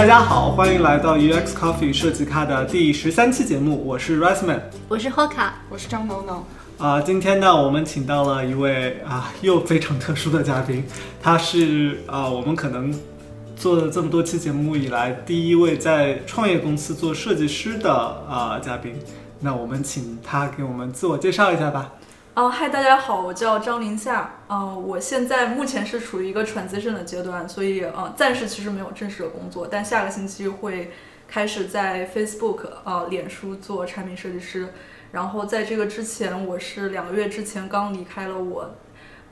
大家好，欢迎来到 UX Coffee 设计咖的第十三期节目，我是 rise man 我是 Hoka，我是张农农。啊，今天呢，我们请到了一位啊又非常特殊的嘉宾，他是啊我们可能做了这么多期节目以来第一位在创业公司做设计师的啊嘉宾。那我们请他给我们自我介绍一下吧。啊，嗨，大家好，我叫张林夏。嗯，我现在目前是处于一个 transition 的阶段，所以呃，暂时其实没有正式的工作，但下个星期会开始在 Facebook 呃脸书做产品设计师。然后在这个之前，我是两个月之前刚离开了我，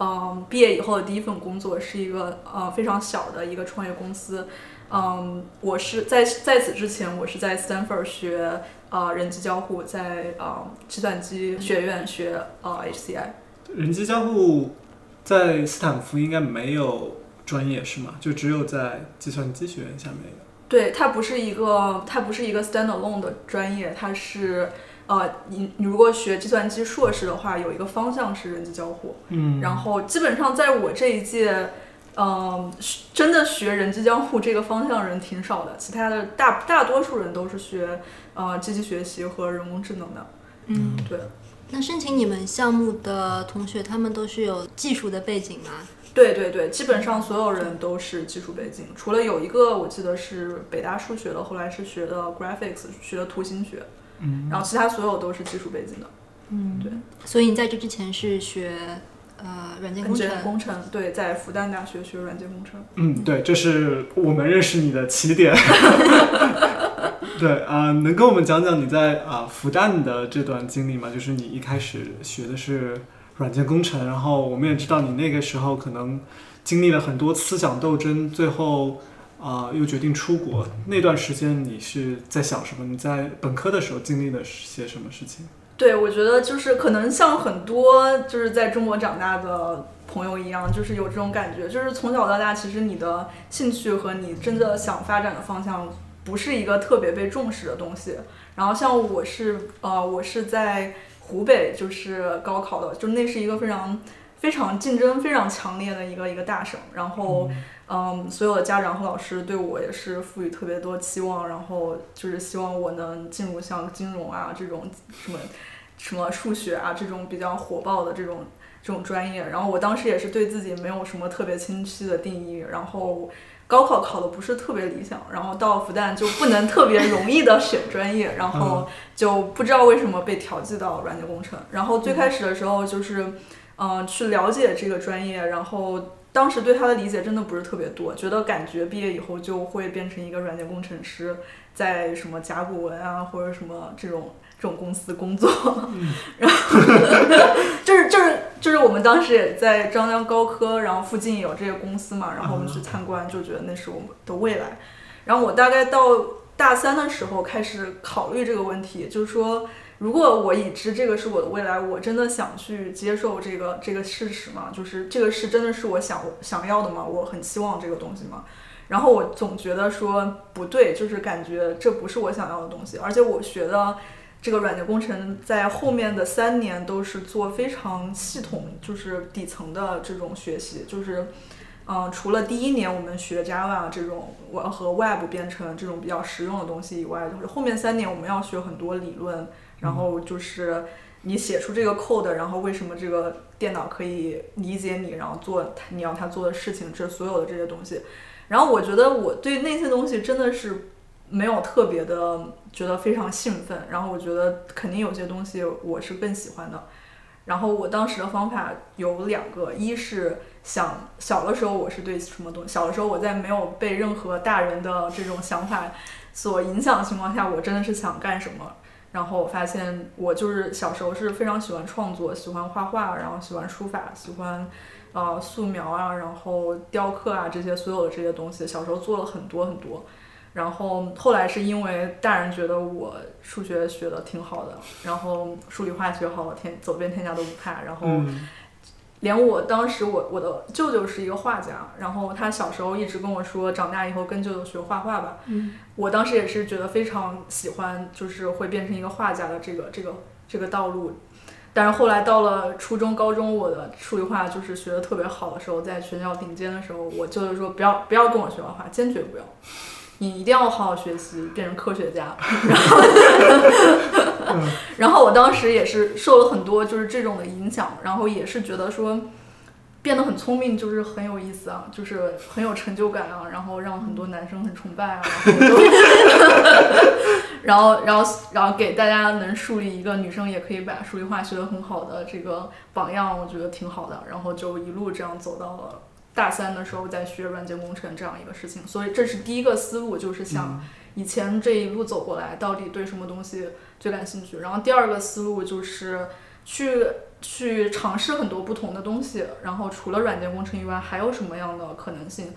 嗯，毕业以后的第一份工作是一个呃非常小的一个创业公司。嗯，我是在在此之前，我是在 Stanford 学。啊，人机交互在啊计算机学院学呃 HCI。人机交互在斯坦福应该没有专业是吗？就只有在计算机学院下面有。对，它不是一个，它不是一个 standalone 的专业，它是呃，你你如果学计算机硕士的话，有一个方向是人机交互。嗯。然后基本上在我这一届。嗯，真的学人机交互这个方向人挺少的，其他的大大多数人都是学呃机器学习和人工智能的。嗯，对。那申请你们项目的同学，他们都是有技术的背景吗？对对对，基本上所有人都是技术背景，除了有一个我记得是北大数学的，后来是学的 graphics，学的图形学。嗯。然后其他所有都是技术背景的。嗯，对。所以你在这之前是学？呃，软件工程，工程对，在复旦大学学软件工程。嗯，对，这是我们认识你的起点。对啊，能跟我们讲讲你在啊复旦的这段经历吗？就是你一开始学的是软件工程，然后我们也知道你那个时候可能经历了很多思想斗争，最后啊又决定出国。那段时间你是在想什么？你在本科的时候经历了些什么事情？对，我觉得就是可能像很多就是在中国长大的朋友一样，就是有这种感觉，就是从小到大，其实你的兴趣和你真的想发展的方向不是一个特别被重视的东西。然后像我是呃，我是在湖北，就是高考的，就那是一个非常非常竞争非常强烈的一个一个大省。然后，所有的家长和老师对我也是赋予特别多期望，然后就是希望我能进入像金融啊这种什么。什么数学啊这种比较火爆的这种这种专业，然后我当时也是对自己没有什么特别清晰的定义，然后高考考的不是特别理想，然后到复旦就不能特别容易的选专业，然后就不知道为什么被调剂到软件工程，然后最开始的时候就是嗯去了解这个专业，然后当时对他的理解真的不是特别多，觉得感觉毕业以后就会变成一个软件工程师，在什么甲骨文啊或者什么这种。这种公司工作，然后就是就是就是我们当时也在张江高科，然后附近有这些公司嘛，然后我们去参观，就觉得那是我们的未来。然后我大概到大三的时候开始考虑这个问题，就是说，如果我已知这个是我的未来，我真的想去接受这个这个事实吗？就是这个是真的是我想想要的吗？我很希望这个东西吗？然后我总觉得说不对，就是感觉这不是我想要的东西，而且我学的。这个软件工程在后面的三年都是做非常系统，就是底层的这种学习，就是，嗯，除了第一年我们学 Java 这种我和 Web 编程这种比较实用的东西以外，就是后面三年我们要学很多理论，然后就是你写出这个 code，然后为什么这个电脑可以理解你，然后做你要它做的事情，这所有的这些东西，然后我觉得我对那些东西真的是。没有特别的觉得非常兴奋，然后我觉得肯定有些东西我是更喜欢的。然后我当时的方法有两个，一是想小的时候我是对什么东西，小的时候我在没有被任何大人的这种想法所影响的情况下，我真的是想干什么。然后我发现我就是小时候是非常喜欢创作，喜欢画画，然后喜欢书法，喜欢呃素描啊，然后雕刻啊这些所有的这些东西，小时候做了很多很多。然后后来是因为大人觉得我数学学的挺好的，然后数理化学好，天走遍天下都不怕。然后连我当时我我的舅舅是一个画家，然后他小时候一直跟我说，长大以后跟舅舅学画画吧。我当时也是觉得非常喜欢，就是会变成一个画家的这个这个这个道路。但是后来到了初中、高中，我的数理化就是学的特别好的时候，在学校顶尖的时候，我舅舅说不要不要跟我学画画，坚决不要。你一定要好好学习，变成科学家。然后，然后我当时也是受了很多就是这种的影响，然后也是觉得说。变得很聪明就是很有意思啊，就是很有成就感啊，然后让很多男生很崇拜啊，然后 然后然后给大家能树立一个女生也可以把数理化学得很好的这个榜样，我觉得挺好的。然后就一路这样走到了大三的时候在学软件工程这样一个事情，所以这是第一个思路，就是想以前这一路走过来到底对什么东西最感兴趣。然后第二个思路就是去。去尝试很多不同的东西，然后除了软件工程以外，还有什么样的可能性？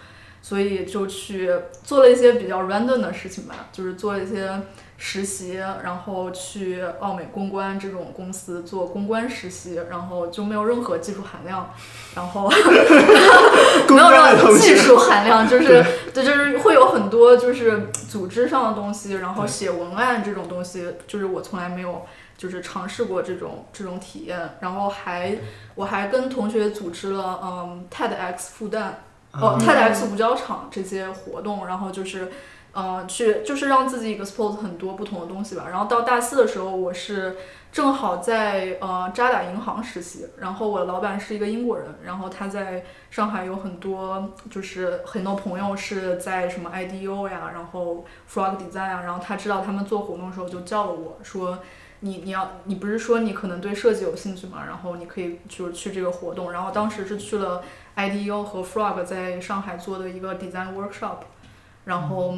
所以就去做了一些比较 random 的事情吧，就是做一些实习，然后去奥美公关这种公司做公关实习，然后就没有任何技术含量，然后 没有任何技术含量，就是对，就是会有很多就是组织上的东西，然后写文案这种东西，就是我从来没有。就是尝试过这种这种体验，然后还我还跟同学组织了嗯 TEDx 复旦哦 TEDx 五角场这些活动，然后就是嗯去就是让自己 expose 很多不同的东西吧。然后到大四的时候，我是正好在呃渣打银行实习，然后我的老板是一个英国人，然后他在上海有很多就是很多朋友是在什么 I D O 呀，然后 Frog Design 啊，然后他知道他们做活动的时候就叫了我说。你你要你不是说你可能对设计有兴趣吗？然后你可以就是去这个活动，然后当时是去了 I D O 和 Frog 在上海做的一个 design workshop，然后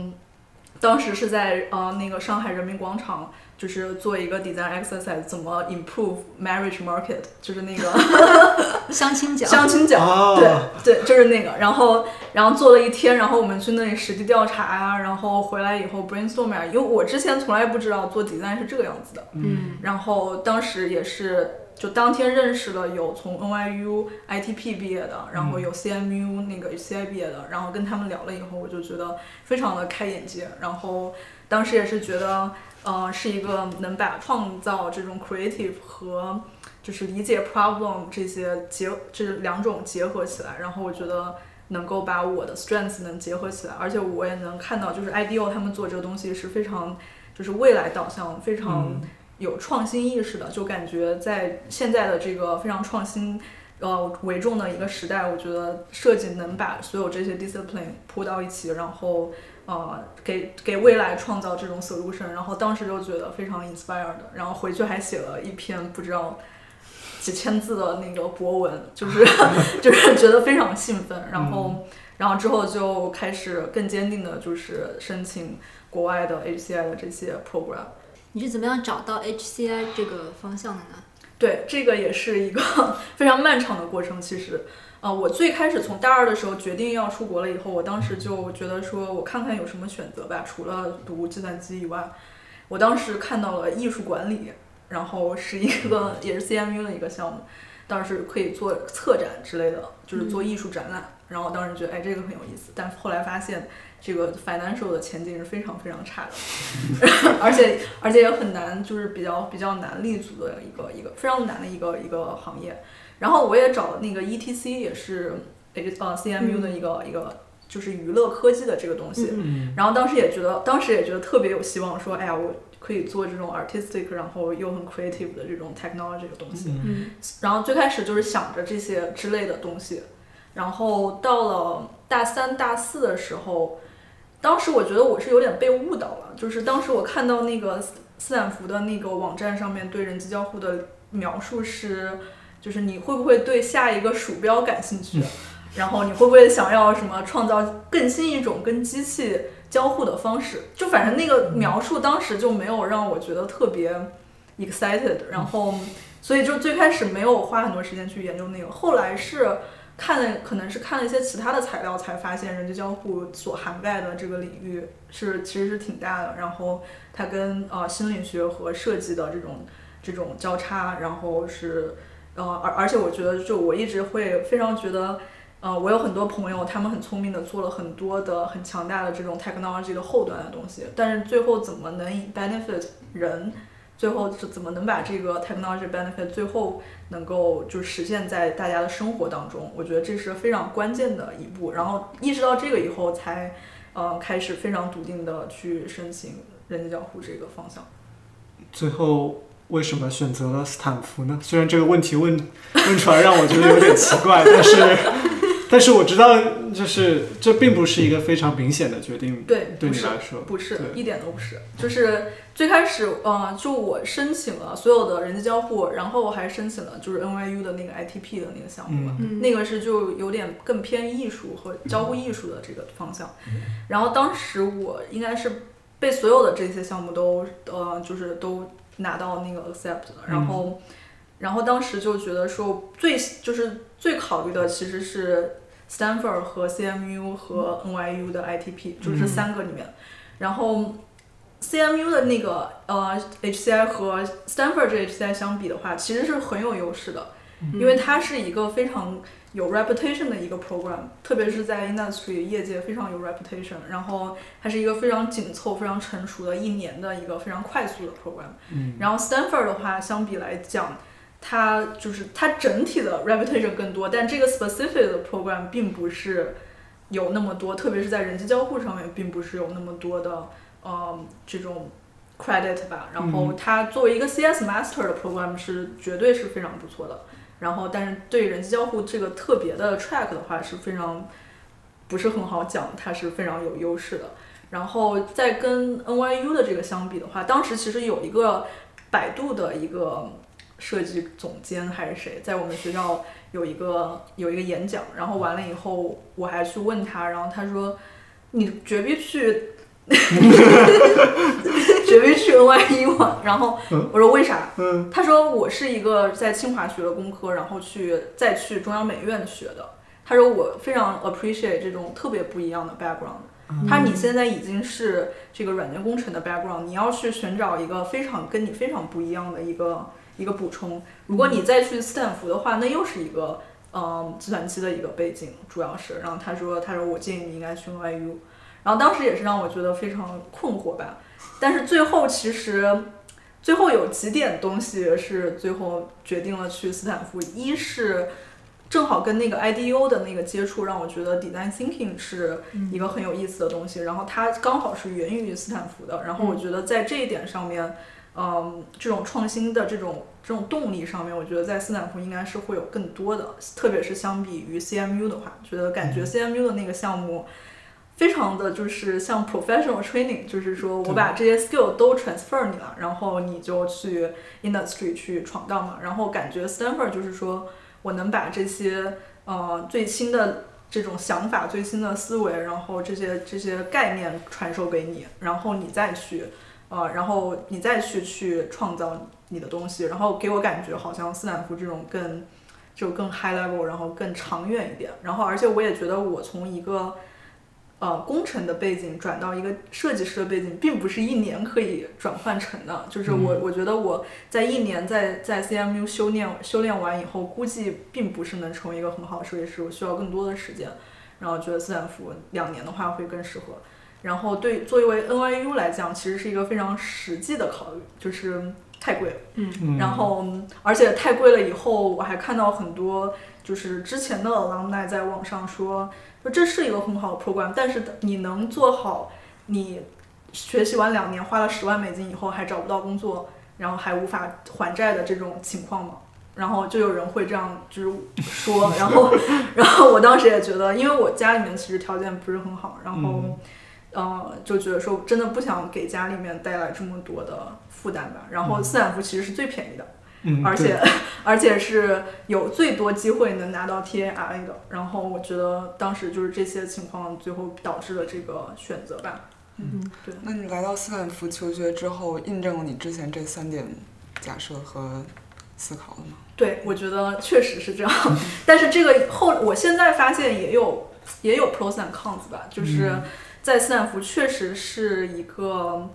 当时是在呃那个上海人民广场。就是做一个 design exercise，怎么 improve marriage market，就是那个 相亲角，相亲角，对对，就是那个。然后然后做了一天，然后我们去那里实地调查呀，然后回来以后 brainstorm 啊。因为我之前从来不知道做 design 是这个样子的，嗯。然后当时也是就当天认识了有从 NYU ITP 毕业的，然后有 CMU 那个 CI 毕业的，然后跟他们聊了以后，我就觉得非常的开眼界。然后当时也是觉得。呃，是一个能把创造这种 creative 和就是理解 problem 这些结，这两种结合起来，然后我觉得能够把我的 strengths 能结合起来，而且我也能看到，就是 IDEO 他们做这个东西是非常就是未来导向，非常有创新意识的，就感觉在现在的这个非常创新呃为重的一个时代，我觉得设计能把所有这些 discipline 铺到一起，然后。呃，给给未来创造这种 solution，然后当时就觉得非常 inspired，然后回去还写了一篇不知道几千字的那个博文，就是 就是觉得非常兴奋，然后然后之后就开始更坚定的就是申请国外的 HCI 的这些 program。你是怎么样找到 HCI 这个方向的呢？对，这个也是一个 非常漫长的过程，其实。呃，我最开始从大二的时候决定要出国了以后，我当时就觉得说，我看看有什么选择吧，除了读计算机以外，我当时看到了艺术管理，然后是一个也是 CMU 的一个项目，当时可以做策展之类的，就是做艺术展览，然后当时觉得哎这个很有意思，但后来发现这个 financial 的前景是非常非常差的，而且而且也很难，就是比较比较难立足的一个一个非常难的一个一个行业。然后我也找了那个 ETC，也是呃 CMU 的一个一个就是娱乐科技的这个东西。然后当时也觉得，当时也觉得特别有希望，说哎呀，我可以做这种 artistic，然后又很 creative 的这种 technology 的东西。然后最开始就是想着这些之类的东西。然后到了大三、大四的时候，当时我觉得我是有点被误导了，就是当时我看到那个斯坦福的那个网站上面对人机交互的描述是。就是你会不会对下一个鼠标感兴趣？然后你会不会想要什么创造更新一种跟机器交互的方式？就反正那个描述当时就没有让我觉得特别 excited。然后，所以就最开始没有花很多时间去研究那个。后来是看了，可能是看了一些其他的材料，才发现人机交互所涵盖的这个领域是其实是挺大的。然后它跟呃心理学和设计的这种这种交叉，然后是。呃，而而且我觉得，就我一直会非常觉得，呃，我有很多朋友，他们很聪明的做了很多的很强大的这种 technology 的后端的东西，但是最后怎么能 benefit 人，最后是怎么能把这个 technology benefit 最后能够就实现在大家的生活当中，我觉得这是非常关键的一步。然后意识到这个以后，才呃开始非常笃定的去申请人机交互这个方向。最后为什么选择了斯坦福呢？虽然这个问题问问出来让我觉得有点奇怪，但是但是我知道，就是这并不是一个非常明显的决定，对，对不是你来说，不是一点都不是，就是最开始，呃，就我申请了所有的人机交互，然后我还申请了就是 NYU 的那个 ITP 的那个项目嘛，嗯。那个是就有点更偏艺术和交互艺术的这个方向。然后当时我应该是被所有的这些项目都呃就是都拿到那个 accept 了，然后、然后当时就觉得说最就是最考虑的其实是 Stanford 和 CMU 和 NYU 的 ITP，就是这三个里面，然后。CMU 的那个呃 HCI 和 Stanford 这 HCI 相比的话，其实是很有优势的，因为它是一个非常有 reputation 的一个 program，特别是在 industry 业界非常有 reputation，然后它是一个非常紧凑、非常成熟的一年的一个非常快速的 program。嗯然后 Stanford 的话，相比来讲，它就是它整体的 reputation 更多，但这个 specific 的 program 并不是有那么多，特别是在人机交互上面，并不是有那么多的呃这种 credit 吧。然后它作为一个 CS master 的 program 是绝对是非常不错的。然后，但是对人机交互这个特别的 track 的话是非常不是很好讲，它是非常有优势的。然后再跟 NYU 的这个相比的话，当时其实有一个百度的一个设计总监还是谁，在我们学校有一个有一个演讲，然后完了以后我还去问他，然后他说你绝逼去，绝逼去 NYU 啊，然后我说为啥？嗯他说我是一个在清华学的工科，然后去再去中央美院学的。他说我非常 appreciate 这种特别不一样的 background。他说你现在已经是这个软件工程的 background，你要去寻找一个非常跟你非常不一样的一个一个补充。如果你再去斯坦福的话，那又是一个嗯计算机的一个背景，主要是。然后他说他说我建议你应该去 NYU。然后当时也是让我觉得非常困惑吧，但是最后其实最后有几点东西是最后决定了去斯坦福，一是正好跟那个 IDEO 的那个接触，让我觉得 design thinking 是一个很有意思的东西，然后它刚好是源于斯坦福的，然后我觉得在这一点上面，嗯，这种创新的这种这种动力上面，我觉得在斯坦福应该是会有更多的，特别是相比于 CMU 的话，觉得感觉 CMU 的那个项目。非常的就是像 professional training，就是说我把这些 skill 都 transfer 你了，然后你就去 industry 去闯荡嘛。然后感觉 Stanford 就是说我能把这些呃最新的这种想法、最新的思维，然后这些这些概念传授给你，然后你再去呃，然后你再去去创造你的东西，然后给我感觉好像斯坦福这种更就更 high level，然后更长远一点。然后而且我也觉得我从一个呃，工程的背景转到一个设计师的背景，并不是一年可以转换成的。就是我，我觉得我在一年在在 CMU 修炼修炼完以后，估计并不是能成为一个很好的设计师，我需要更多的时间。然后觉得斯坦福两年的话会更适合。然后对作为 NYU 来讲，其实是一个非常实际的考虑，就是太贵了。嗯，然后而且太贵了以后，我还看到很多就是之前的 alumni 在网上说。说这是一个很好的 program，但是你能做好，你学习完两年花了十万美金以后还找不到工作，然后还无法还债的这种情况吗？然后就有人会这样就是说，然后 然后我当时也觉得，因为我家里面其实条件不是很好，然后嗯呃就觉得说真的不想给家里面带来这么多的负担吧。然后斯坦福其实是最便宜的。嗯，而且而且是有最多机会能拿到 TARA 的，然后我觉得当时就是这些情况最后导致了这个选择吧。嗯，对。那你来到斯坦福求学之后，印证了你之前这三点假设和思考了吗？对，我觉得确实是这样，但是这个后我现在发现也有也有 pros and cons 吧，就是在斯坦福确实是一个。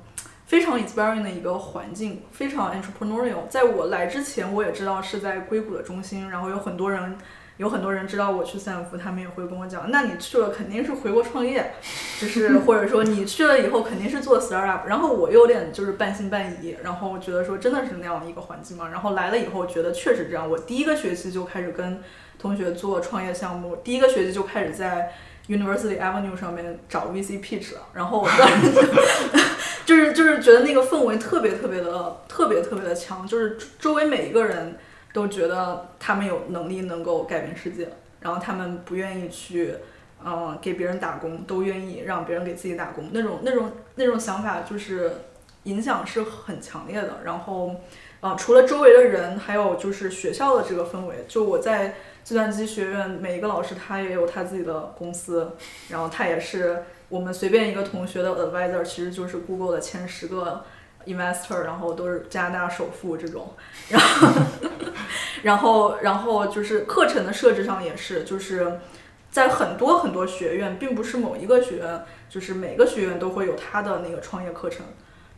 非常 inspiring 的一个环境，非常 entrepreneurial。在我来之前，我也知道是在硅谷的中心，然后有很多人，有很多人知道我去斯坦福，他们也会跟我讲，那你去了肯定是回国创业，就是 或者说你去了以后肯定是做 startup。然后我有点就是半信半疑，然后觉得说真的是那样一个环境吗？然后来了以后觉得确实这样。我第一个学期就开始跟同学做创业项目，第一个学期就开始在 University Avenue 上面找 VC pitch 了，然后我当时就就是就是觉得那个氛围特别特别的特别特别的强，就是周围每一个人都觉得他们有能力能够改变世界，然后他们不愿意去。嗯，给别人打工都愿意让别人给自己打工，那种那种那种想法就是影响是很强烈的。然后，呃，除了周围的人，还有就是学校的这个氛围。就我在计算机学院，每一个老师他也有他自己的公司，然后他也是我们随便一个同学的 advisor，其实就是 Google 的前十个 investor，然后都是加拿大首富这种。然后，然后，然后就是课程的设置上也是，就是。在很多很多学院，并不是某一个学院，就是每个学院都会有他的那个创业课程，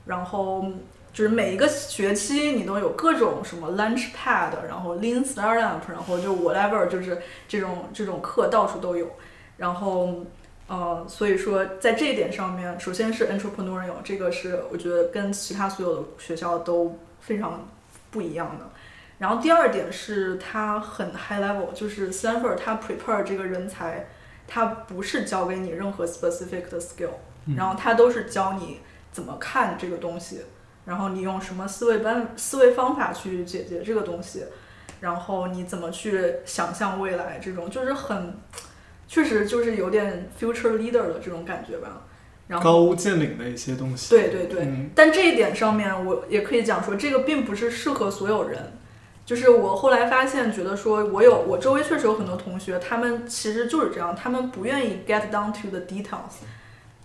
然后就是每一个学期你都有各种什么 lunch pad，然后 lean startup，然后就 whatever，就是这种这种课到处都有，然后呃，所以说在这一点上面，首先是 entrepreneurial，这个是我觉得跟其他所有的学校都非常不一样的。然后第二点是它很 high level，就是 Stanford 它 prepare 这个人才，它不是教给你任何 specific 的 skill，然后它都是教你怎么看这个东西，然后你用什么思维办思维方法去解决这个东西，然后你怎么去想象未来，这种就是很，确实就是有点 future leader 的这种感觉吧。然后高屋建瓴的一些东西。对对对，但这一点上面我也可以讲说，这个并不是适合所有人。就是我后来发现，觉得说我有我周围确实有很多同学，他们其实就是这样，他们不愿意 get down to the details，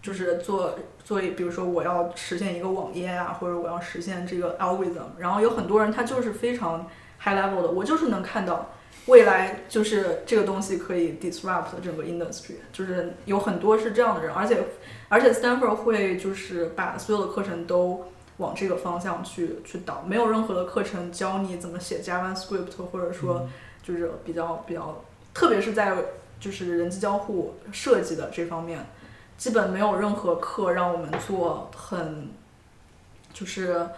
就是做做，比如说我要实现一个网页啊，或者我要实现这个 algorithm，然后有很多人他就是非常 high level 的，我就是能看到未来就是这个东西可以 disrupt 整个 industry，就是有很多是这样的人，而且而且 Stanford 会就是把所有的课程都。往这个方向去去导，没有任何的课程教你怎么写 JavaScript，或者说就是比较比较，特别是在就是人机交互设计的这方面，基本没有任何课让我们做很就是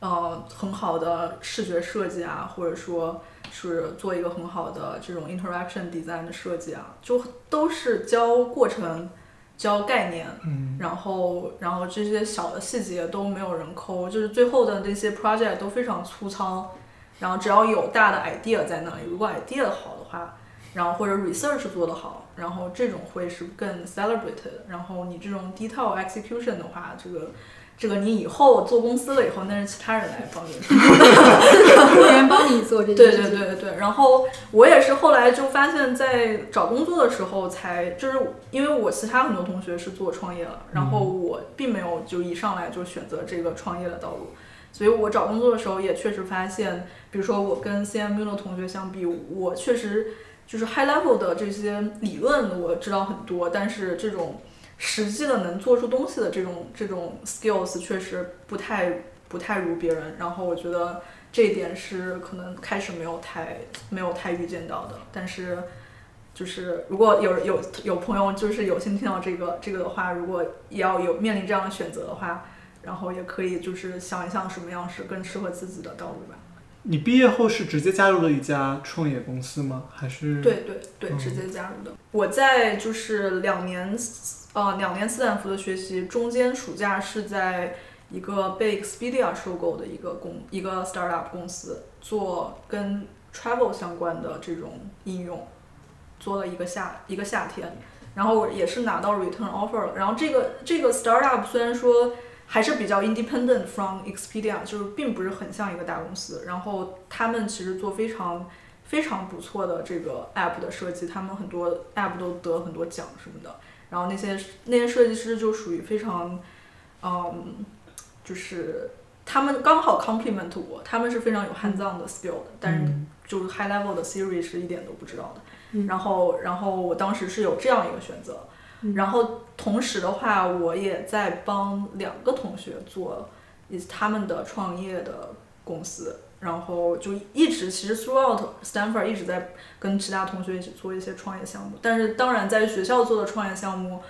呃很好的视觉设计啊，或者说是做一个很好的这种 interaction design 的设计啊，就都是教过程。教概念，嗯然后然后这些小的细节都没有人抠，就是最后的那些 project 都非常粗糙，然后只要有大的 idea 在那里，如果 idea 好的话，然后或者 research 做得好，然后这种会是更 celebrated，然后你这种 detail execution 的话，这个。这个你以后做公司了以后，那是其他人来帮你，别人帮你做这对对对对对。然后我也是后来就发现，在找工作的时候才，就是因为我其他很多同学是做创业了，然后我并没有就一上来就选择这个创业的道路，所以我找工作的时候也确实发现，比如说我跟 CMU 的同学相比，我确实就是 high level 的这些理论我知道很多，但是这种。实际的能做出东西的这种这种 skills 确实不太不太如别人，然后我觉得这一点是可能开始没有太没有太预见到的，但是就是如果有有有朋友就是有幸听到这个这个的话，如果要有面临这样的选择的话，然后也可以就是想一想什么样是更适合自己的道路吧。你毕业后是直接加入了一家创业公司吗？还是？对对对，直接加入的。我在就是两年。呃，两年斯坦福的学习，中间暑假是在一个被 Expedia 收购的一个公一个 startup 公司做跟 travel 相关的这种应用，做了一个夏一个夏天，然后也是拿到 return offer 了。然后这个这个 startup 虽然说还是比较 independent from Expedia，就是并不是很像一个大公司。然后他们其实做非常非常不错的这个 app 的设计，他们很多 app 都得很多奖什么的。然后那些那些设计师就属于非常，嗯，就是他们刚好 complement 我，他们是非常有 hands on 的 skill 的，但是就是 high level 的 theory 是一点都不知道的。然后，然后我当时是有这样一个选择，然后同时的话，我也在帮两个同学做他们的创业的公司。然后就一直其实 throughout Stanford 一直在跟其他同学一起做一些创业项目，但是当然在学校做的创业项目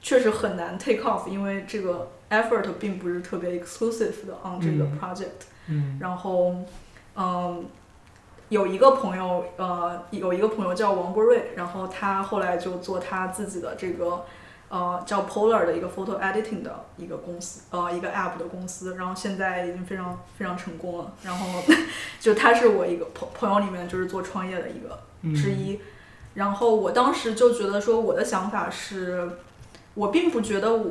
确实很难 take off，因为这个 effort 并不是特别 exclusive 的 on 这个 project。嗯。然后，嗯，有一个朋友，呃，有一个朋友叫王国瑞，然后他后来就做他自己的这个，呃，叫 Polar 的一个 photo editing 的一个公司，呃，一个 app 的公司，然后现在已经非常非常成功了。然后就他是我一个朋朋友里面就是做创业的一个嗯之一。然后我当时就觉得说，我的想法是，我并不觉得我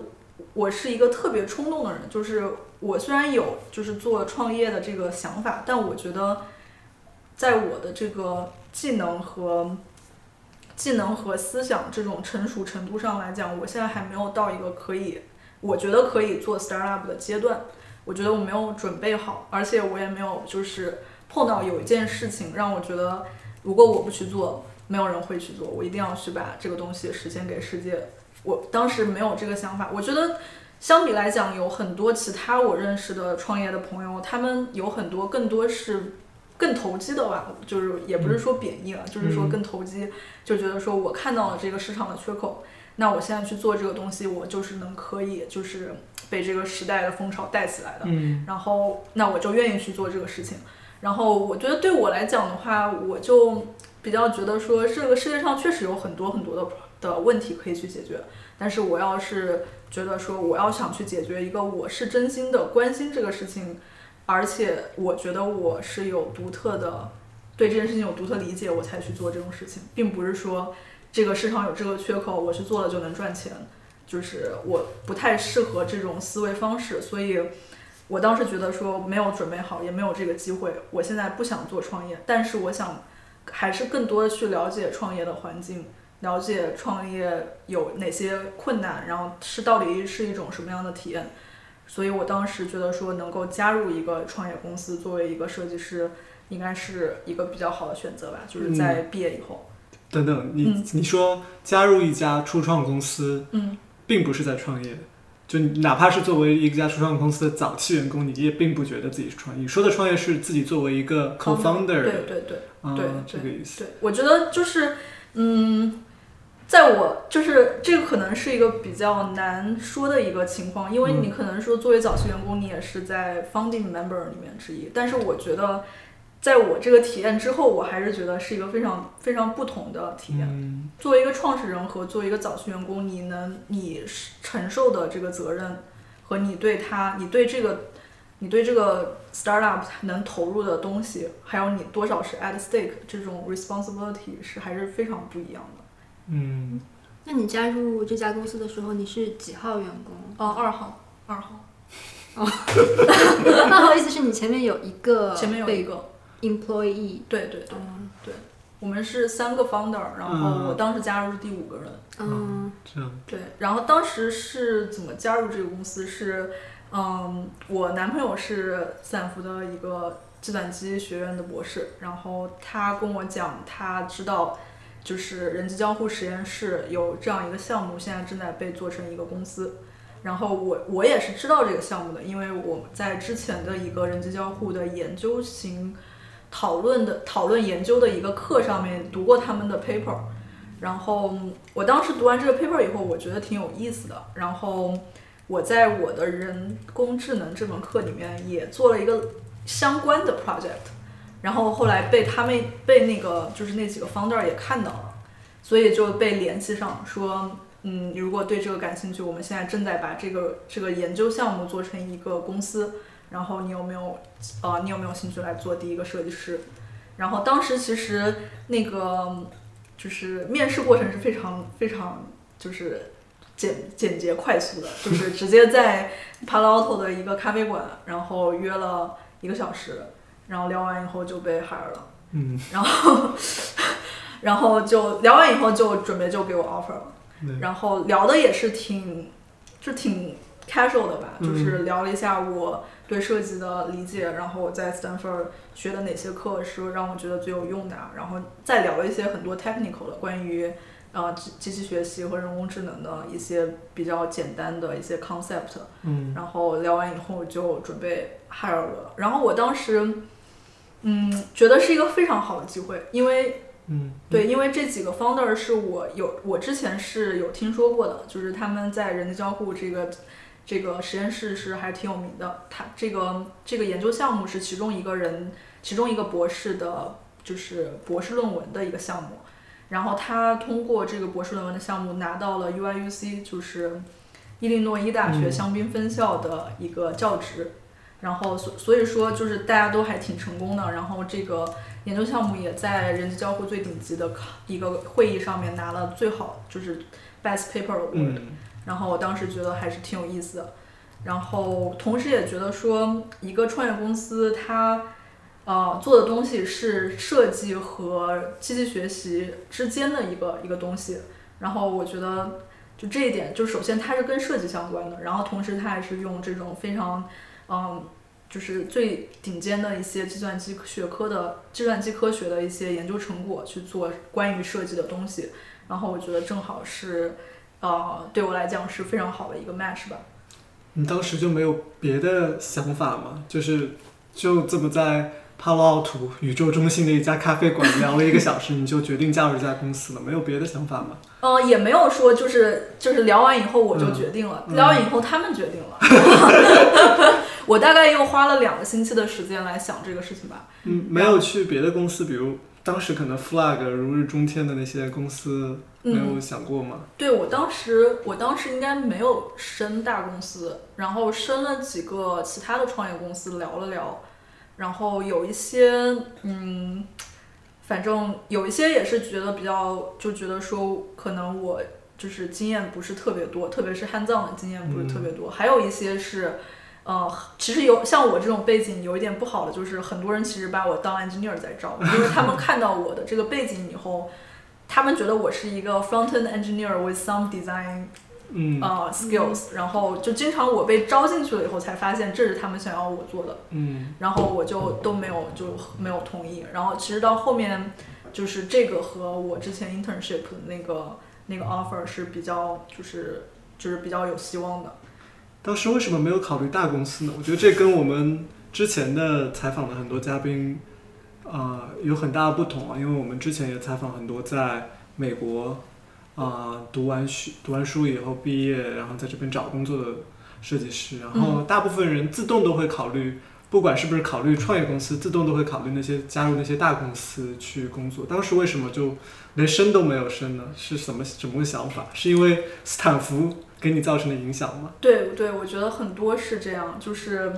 我是一个特别冲动的人，就是我虽然有就是做创业的这个想法，但我觉得在我的这个技能和技能和思想这种成熟程度上来讲，我现在还没有到一个可以，我觉得可以做 startup 的阶段。我觉得我没有准备好，而且我也没有就是碰到有一件事情让我觉得，如果我不去做，没有人会去做，我一定要去把这个东西实现给世界。我当时没有这个想法，我觉得相比来讲，有很多其他我认识的创业的朋友，他们有很多更多是更投机的吧，就是也不是说贬义了，就是说更投机，就觉得说我看到了这个市场的缺口，那我现在去做这个东西，我就是能可以就是被这个时代的风潮带起来的。嗯然后那我就愿意去做这个事情。然后我觉得对我来讲的话，我就比较觉得说，这个世界上确实有很多很多的的问题可以去解决，但是我要是觉得说我要想去解决一个我是真心的关心这个事情，而且我觉得我是有独特的对这件事情有独特理解，我才去做这种事情，并不是说这个市场有这个缺口，我去做了就能赚钱。就是我不太适合这种思维方式，所以我当时觉得说没有准备好，也没有这个机会。我现在不想做创业，但是我想还是更多的去了解创业的环境，了解创业有哪些困难，然后是到底是一种什么样的体验。所以我当时觉得说能够加入一个创业公司，作为一个设计师，应该是一个比较好的选择吧。就是在毕业以后，等等，你、嗯你说加入一家初创公司，嗯，并不是在创业，就哪怕是作为一家初创公司的早期员工，你也并不觉得自己是创业。你说的创业是自己作为一个 co-founder，对对对。啊对这个意思。对，我觉得就是，嗯，在我就是这个可能是一个比较难说的一个情况，因为你嗯可能说作为早期员工，你也是在 founding member 里面之一，但是我觉得，在我这个体验之后，我还是觉得是一个非常非常不同的体验。嗯作为一个创始人和作为一个早期员工，你能你承受的这个责任和你对他，你对这个，你对这个 startup 能投入的东西，还有你多少是 at stake 这种 responsibility 是还是非常不一样的。嗯那你加入这家公司的时候，你是几号员工？哦，二号，二号，哦二号意思是你前面有一个 前面有一个，employee，对对对，嗯我们是三个 founder，然后我当时加入是第五个人。嗯这样对，然后当时是怎么加入这个公司？是，嗯，我男朋友是斯坦福的一个计算机学院的博士，然后他跟我讲，他知道就是人机交互实验室有这样一个项目，现在正在被做成一个公司。然后我我也是知道这个项目的，因为我在之前的一个人机交互的研究型讨论的讨论研究的一个课上面读过他们的 paper，然后我当时读完这个 paper 以后，我觉得挺有意思的。然后我在我的人工智能这门课里面也做了一个相关的 project，然后后来被他们被那个就是那几个 founder 也看到了，所以就被联系上说，嗯，如果对这个感兴趣，我们现在正在把这个这个研究项目做成一个公司，然后你有没有呃你有没有兴趣来做第一个设计师？然后当时其实那个就是面试过程是非常非常就是简简洁快速的，就是直接在 Palo Alto 的一个咖啡馆，然后约了一个小时，然后聊完以后就被 hire 了，嗯。然后然后就聊完以后就准备就给我 offer 了，对。然后聊的也是挺就挺 casual 的吧，嗯。就是聊了一下我对设计的理解，然后我在 Stanford 学的哪些课是让我觉得最有用的啊，然后再聊了一些很多 technical 的关于呃机机器学习和人工智能的一些比较简单的一些 concept，嗯。然后聊完以后就准备 hire 我了。然后我当时，嗯，觉得是一个非常好的机会，因为嗯对，因为这几个 founder 是我有我之前是有听说过的，就是他们在人机交互这个这个实验室是还挺有名的。他这个这个研究项目是其中一个人，其中一个博士的就是博士论文的一个项目，然后他通过这个博士论文的项目拿到了 UIUC，就是伊利诺伊大学嗯香槟分校的一个教职。然后所所以说就是大家都还挺成功的，然后这个研究项目也在人机交互最顶级的考一个会议上面拿了最好就是 best paper award，、嗯。然后我当时觉得还是挺有意思的，然后同时也觉得说一个创业公司它呃做的东西是设计和机器学习之间的一个一个东西，然后我觉得就这一点，就首先它是跟设计相关的，然后同时它也是用这种非常嗯。就是最顶尖的一些计算机学科的计算机科学的一些研究成果去做关于设计的东西，然后我觉得正好是，呃，对我来讲是非常好的一个 match 吧。你当时就没有别的想法吗？就是就这么在帕洛奥图宇宙中心的一家咖啡馆聊了一个小时，你就决定加入这家公司了？没有别的想法吗？呃，也没有说就是就是聊完以后我就嗯决定了，嗯聊完以后他们决定了。我大概又花了两个星期的时间来想这个事情吧。嗯，没有去别的公司，比如当时可能 flag 如日中天的那些公司，没嗯，有想过吗？对我当时我当时应该没有升大公司，然后升了几个其他的创业公司聊了聊，然后有一些嗯，反正有一些也是觉得比较就觉得说可能我就是经验不是特别多，特别是汉藏的经验不是特别多，还有一些是。呃，其实有像我这种背景有一点不好的，就是很多人其实把我当 engineer 在招，因为他们 看到我的这个背景以后，他们觉得我是一个 front end engineer with some design 嗯。呃 skills，然后就经常我被招进去了以后才发现这是他们想要我做的，嗯。然后我就都没有就没有同意，然后其实到后面就是这个和我之前 internship 的那个那个 offer 是比较就是就是比较有希望的。当时为什么没有考虑大公司呢？我觉得这跟我们之前的采访的很多嘉宾，呃，有很大的不同啊。因为我们之前也采访很多在美国，啊、读完学读完书以后毕业，然后在这边找工作的设计师，然后大部分人自动都会考虑，不管是不是考虑创业公司，自动都会考虑那些加入那些大公司去工作。当时为什么就连升都没有升呢？是什么什么想法？是因为斯坦福给你造成的影响吗？对对，我觉得很多是这样，就是，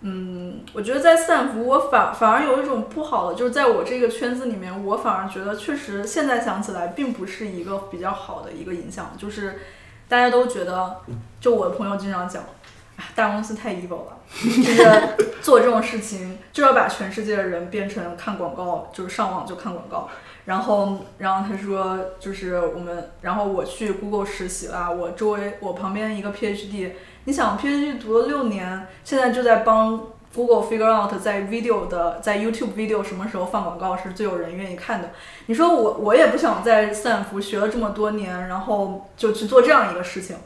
嗯，我觉得在斯坦福，我反反而有一种不好的，就是在我这个圈子里面，我反而觉得确实现在想起来，并不是一个比较好的一个影响，就是大家都觉得，就我的朋友经常讲，哎，大公司太 evil 了，就是做这种事情就要把全世界的人变成看广告，就是上网就看广告。然后，然后他说，就是我们，然后我去 Google 实习了，我周围我旁边一个 PhD，你想 PhD 读了六年，现在就在帮 Google figure out 在 video 的在 YouTube video 什么时候放广告是最有人愿意看的。你说我我也不想在斯坦福学了这么多年，然后就去做这样一个事情。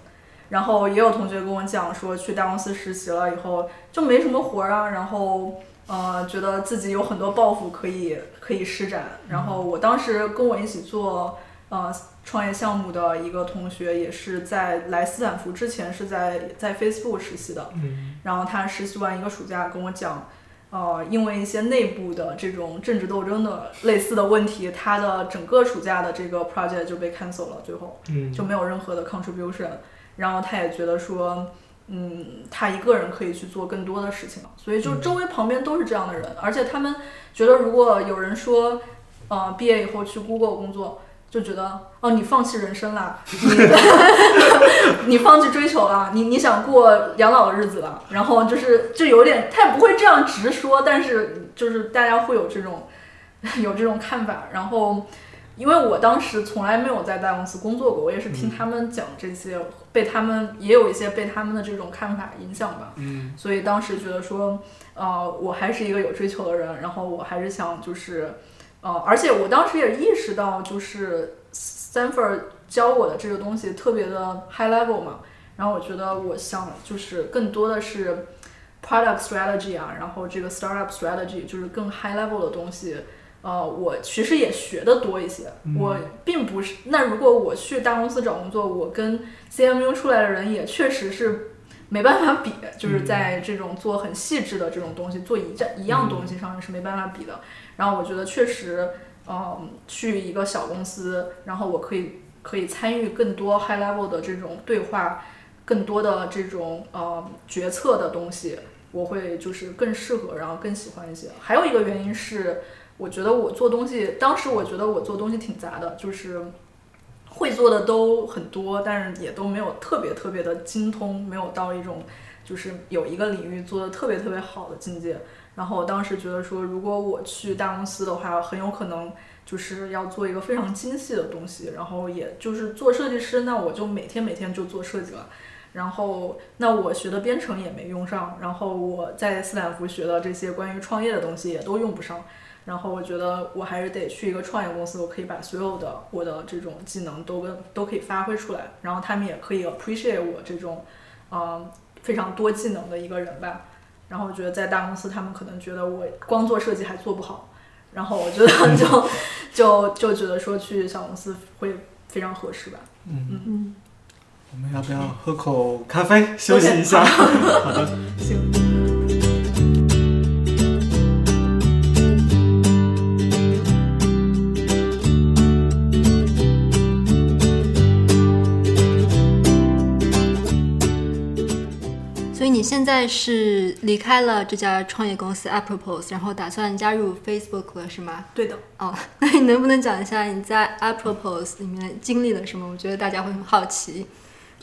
然后也有同学跟我讲说，去大公司实习了以后就没什么活儿啊，然后呃觉得自己有很多抱负可以可以施展。然后我当时跟我一起做呃创业项目的一个同学，也是在来斯坦福之前是在在 Facebook 实习的。嗯然后他实习完一个暑假跟我讲，呃，因为一些内部的这种政治斗争的类似的问题，他的整个暑假的这个 project 就被 cancel 了，最后嗯就没有任何的 contribution。然后他也觉得说，嗯，他一个人可以去做更多的事情，所以就周围旁边都是这样的人，而且他们觉得如果有人说，呃，毕业以后去 Google 工作。就觉得哦，你放弃人生啦，你 你放弃追求了，你你想过养老的日子了，然后就是就有点，他也不会这样直说，但是就是大家会有这种 有这种看法。然后，因为我当时从来没有在大公司工作过，我也是听他们讲这些，被他们也有一些被他们的这种看法影响吧。嗯所以当时觉得说，呃，我还是一个有追求的人，然后我还是想就是，呃，而且我当时也意识到，就是 Stanford 教我的这个东西特别的 high level 嘛，然后我觉得我想就是更多的是 product strategy 啊，然后这个 startup strategy 就是更 high level 的东西。呃，我其实也学的多一些，嗯我并不是。那如果我去大公司找工作，我跟 CMU 出来的人也确实是没办法比，就是在这种做很细致的这种东西，做一样一样东西上面是没办法比的。然后我觉得确实，嗯，去一个小公司，然后我可以可以参与更多 high level 的这种对话，更多的这种呃决策的东西，我会就是更适合，然后更喜欢一些。还有一个原因是，我觉得我做东西，当时我觉得我做东西挺杂的，就是会做的都很多，但是也都没有特别特别的精通，没有到一种就是有一个领域做的特别特别好的境界。然后我当时觉得说，如果我去大公司的话，很有可能就是要做一个非常精细的东西，然后也就是做设计师，那我就每天每天就做设计了。然后那我学的编程也没用上，然后我在斯坦福学的这些关于创业的东西也都用不上。然后我觉得我还是得去一个创业公司，我可以把所有的我的这种技能都跟都可以发挥出来，然后他们也可以 appreciate 我这种，嗯，非常多技能的一个人吧。然后我觉得在大公司，他们可能觉得我光做设计还做不好，然后我觉得 就就就觉得说去小公司会非常合适吧。嗯，嗯，我们要不要喝口咖啡休息一下？好的。行。你现在是离开了这家创业公司 Appropos，然后打算加入 Facebook 了，是吗？对的。哦，那你能不能讲一下你在 Appropos 里面经历了什么？我觉得大家会很好奇。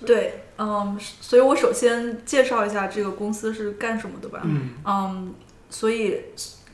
对，嗯，所以我首先介绍一下这个公司是干什么的吧。嗯嗯，所以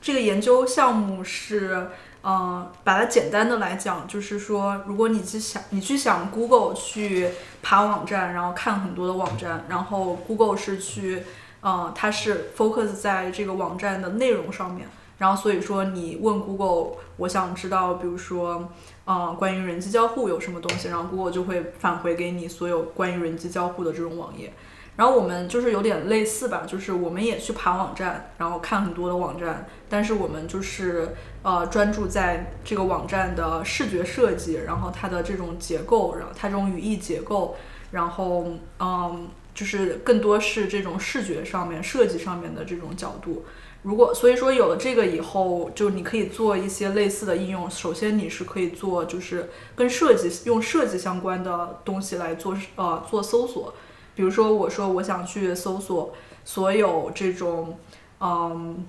这个研究项目是，嗯，把它简单的来讲，就是说，如果你去想，你去想 Google 去爬网站，然后看很多的网站，然后 Google 是去，呃，它是 focus 在这个网站的内容上面，然后所以说你问 Google，我想知道，比如说，呃，关于人机交互有什么东西，然后 Google 就会返回给你所有关于人机交互的这种网页。然后我们就是有点类似吧，就是我们也去爬网站，然后看很多的网站，但是我们就是呃专注在这个网站的视觉设计，然后它的这种结构，然后它这种语义结构，然后嗯，就是更多是这种视觉上面设计上面的这种角度。如果所以说有了这个以后，就你可以做一些类似的应用。首先你是可以做就是跟设计用设计相关的东西来做呃做搜索。比如说，我说我想去搜索所有这种，嗯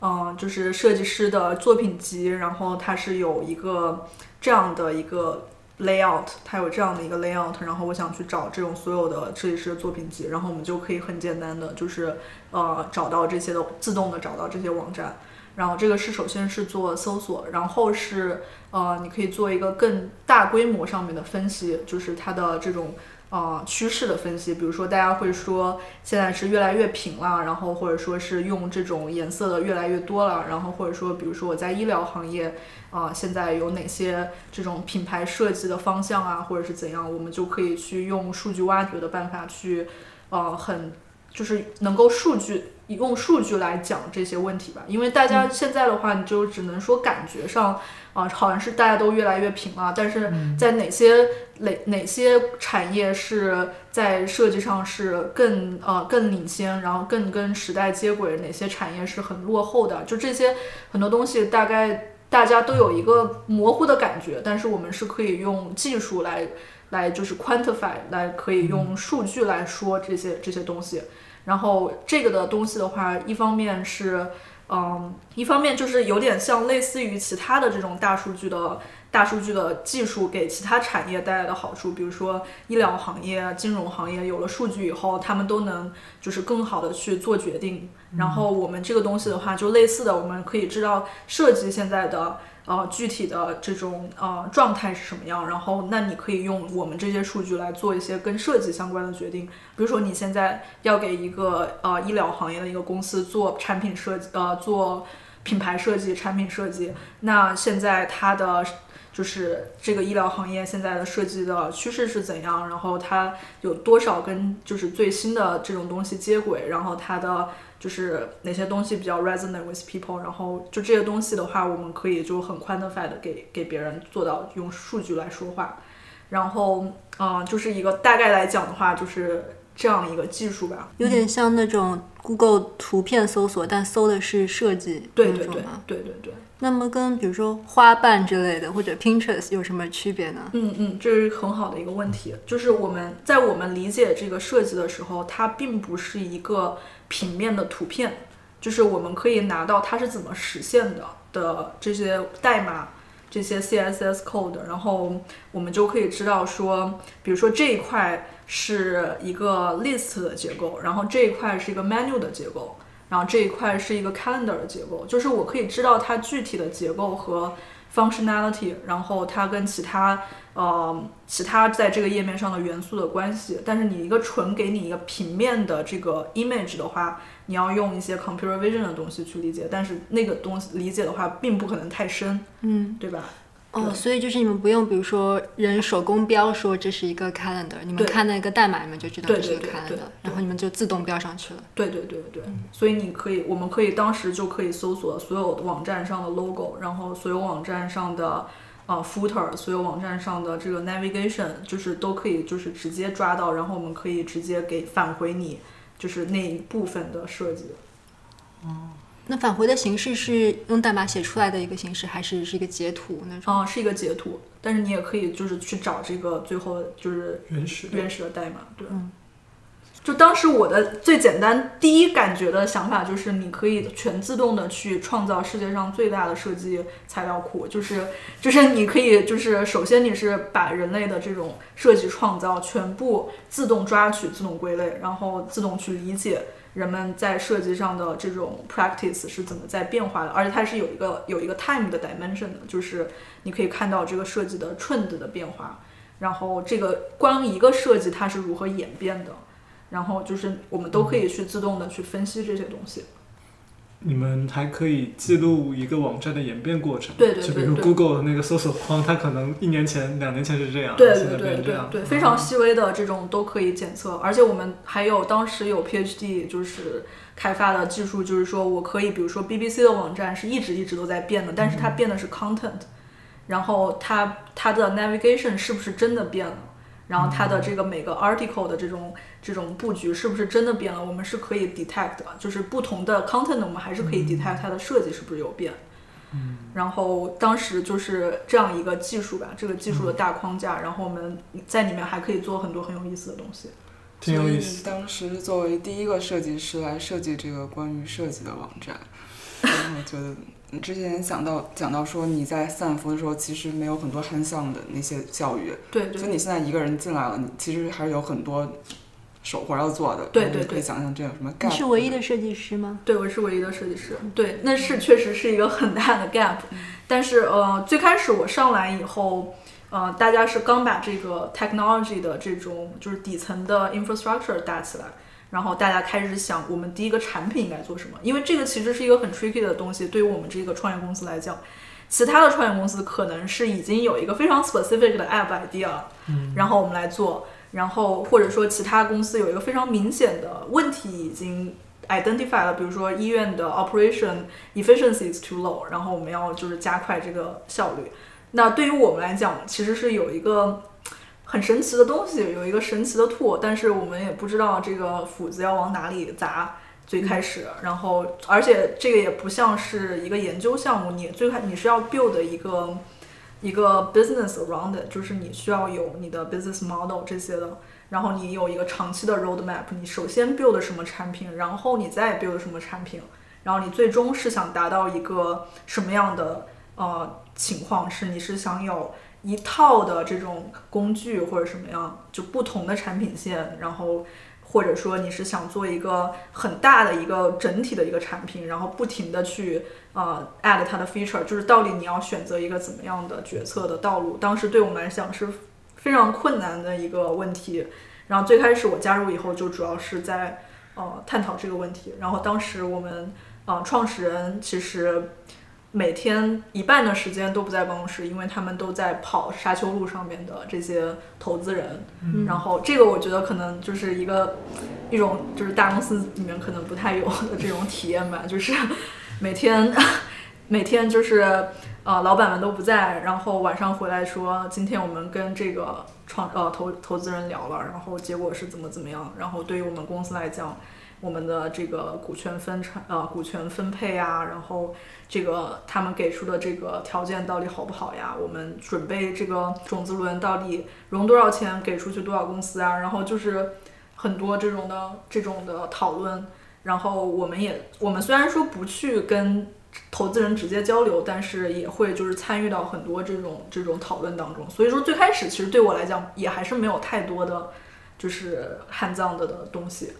嗯，就是设计师的作品集，然后它是有一个这样的一个 layout，它有这样的一个 layout，然后我想去找这种所有的设计师的作品集，然后我们就可以很简单的就是呃找到这些的，自动的找到这些网站。然后这个是首先是做搜索，然后是呃你可以做一个更大规模上面的分析，就是它的这种。呃，趋势的分析，比如说大家会说现在是越来越平了，然后或者说是用这种颜色的越来越多了，然后或者说比如说我在医疗行业，啊，现在有哪些这种品牌设计的方向啊，或者是怎样，我们就可以去用数据挖掘的办法去，呃，很就是能够数据用数据来讲这些问题吧，因为大家现在的话，你就只能说感觉上。啊，好像是大家都越来越平了，但是在哪些哪哪些产业是在设计上是更呃更领先，然后更跟时代接轨，哪些产业是很落后的？就这些很多东西，大概大家都有一个模糊的感觉，但是我们是可以用技术来来就是 quantify 来可以用数据来说这些这些东西。然后这个的东西的话，一方面是。嗯，一方面就是有点像类似于其他的这种大数据的大数据的技术给其他产业带来的好处，比如说医疗行业、金融行业有了数据以后，他们都能就是更好的去做决定。然后我们这个东西的话，就类似的，我们可以知道设计现在的。呃，具体的这种呃状态是什么样？然后，那你可以用我们这些数据来做一些跟设计相关的决定。比如说，你现在要给一个呃医疗行业的一个公司做产品设计，呃，做品牌设计、产品设计。那现在它的就是这个医疗行业现在的设计的趋势是怎样？然后它有多少跟就是最新的这种东西接轨？然后它的。就是哪些东西比较 resonate with people，然后就这些东西的话，我们可以就很 quantify 的给给别人做到用数据来说话，然后嗯，就是一个大概来讲的话，就是这样一个技术吧。有点像那种 Google 图片搜索，但搜的是设计对对对？对对对，那么跟比如说花瓣之类的或者 Pinterest 有什么区别呢？嗯嗯，这是很好的一个问题。就是我们在我们理解这个设计的时候，它并不是一个平面的图片，就是我们可以拿到它是怎么实现的的这些代码。这些 CSS code，然后我们就可以知道说，比如说这一块是一个 list 的结构，然后这一块是一个 menu 的结构，然后这一块是一个 calendar 的结构，就是我可以知道它具体的结构和 functionality，然后它跟其他呃其他在这个页面上的元素的关系。但是你一个纯给你一个平面的这个 image 的话，你要用一些 computer vision 的东西去理解，但是那个东西理解的话，并不可能太深，嗯，对吧？哦，所以就是你们不用，比如说人手工标说这是一个 calendar，你们看那个代码，你们就知道这是 calendar，然后你们就自动标上去了。对对对对，所以你可以，我们可以当时就可以搜索所有网站上的 logo，然后所有网站上的呃 footer，所有网站上的这个 navigation，就是都可以就是直接抓到，然后我们可以直接给返回你就是那一部分的设计。那返回的形式是用代码写出来的一个形式，还是是一个截图那种？哦、是一个截图，但是你也可以就是去找这个最后就是原始原始的代码，对。嗯就当时我的最简单第一感觉的想法就是，你可以全自动的去创造世界上最大的设计材料库，就是就是你可以就是首先你是把人类的这种设计创造全部自动抓取、自动归类，然后自动去理解人们在设计上的这种 practice 是怎么在变化的，而且它是有一个有一个 time 的 dimension 的，就是你可以看到这个设计的 trend 的变化，然后这个光一个设计它是如何演变的。然后就是我们都可以去自动的去分析这些东西。你们还可以记录一个网站的演变过程，对对就比如 Google 的那个搜索框，它可能一年前、两年前是这样，对对对对非常细微的这种都可以检测，而且我们还有当时有 PhD 就是开发的技术，就是说我可以，比如说 BBC 的网站是一直一直都在变的，但是它变的是 content，然后它它的 navigation 是不是真的变了？然后它的这个每个 article 的这种这种布局是不是真的变了？我们是可以 detect 的，就是不同的 content 我们还是可以 detect 它的设计是不是有变。嗯然后当时就是这样一个技术吧，这个技术的大框架，然后我们在里面还可以做很多很有意思的东西。挺有意思。所以当时作为第一个设计师来设计这个关于设计的网站，然后我觉得你之前想到讲到说你在斯坦福的时候其实没有很多 hands on 的那些教育，对对就你现在一个人进来了，你其实还是有很多手活要做的。对对对可以想想这有什么 gap。你是唯一的设计师吗？对，我是唯一的设计师。对，那是确实是一个很大的 gap。但是呃，最开始我上来以后，呃，大家是刚把这个 technology 的这种就是底层的 infrastructure 搭起来，然后大家开始想我们第一个产品应该做什么，因为这个其实是一个很 tricky 的东西，对于我们这个创业公司来讲。其他的创业公司可能是已经有一个非常 specific 的 app idea，了然后我们来做，然后或者说其他公司有一个非常明显的问题已经 identify 了，比如说医院的 operation efficiency is too low，然后我们要就是加快这个效率。那对于我们来讲，其实是有一个很神奇的东西，有一个神奇的 tool，但是我们也不知道这个斧子要往哪里砸。最开始，然后而且这个也不像是一个研究项目，你最开你是要 build 一个一个 business around it，就是你需要有你的 business model 这些的，然后你有一个长期的 roadmap，你首先 build 什么产品，然后你再 build 什么产品，然后你最终是想达到一个什么样的呃情况？是你是想有一套的这种工具或者什么样，就不同的产品线，然后。或者说你是想做一个很大的一个整体的一个产品，然后不停的去呃 add 它的 feature，就是到底你要选择一个怎么样的决策的道路？当时对我们来讲是非常困难的一个问题。然后最开始我加入以后，就主要是在呃探讨这个问题。然后当时我们呃创始人其实每天一半的时间都不在办公室，因为他们都在跑沙丘路上面的这些投资人。嗯然后这个我觉得可能就是一个一种就是大公司里面可能不太有的这种体验吧，就是每天 每天就是呃老板们都不在，然后晚上回来说今天我们跟这个创呃投投资人聊了，然后结果是怎么怎么样，然后对于我们公司来讲。我们的这个股权分成呃股权分配啊，然后这个他们给出的这个条件到底好不好呀？我们准备这个种子轮到底融多少钱，给出去多少公司啊？然后就是很多这种的这种的讨论。然后我们也我们虽然说不去跟投资人直接交流，但是也会就是参与到很多这种这种讨论当中。所以说最开始其实对我来讲也还是没有太多的就是汉藏的的东西。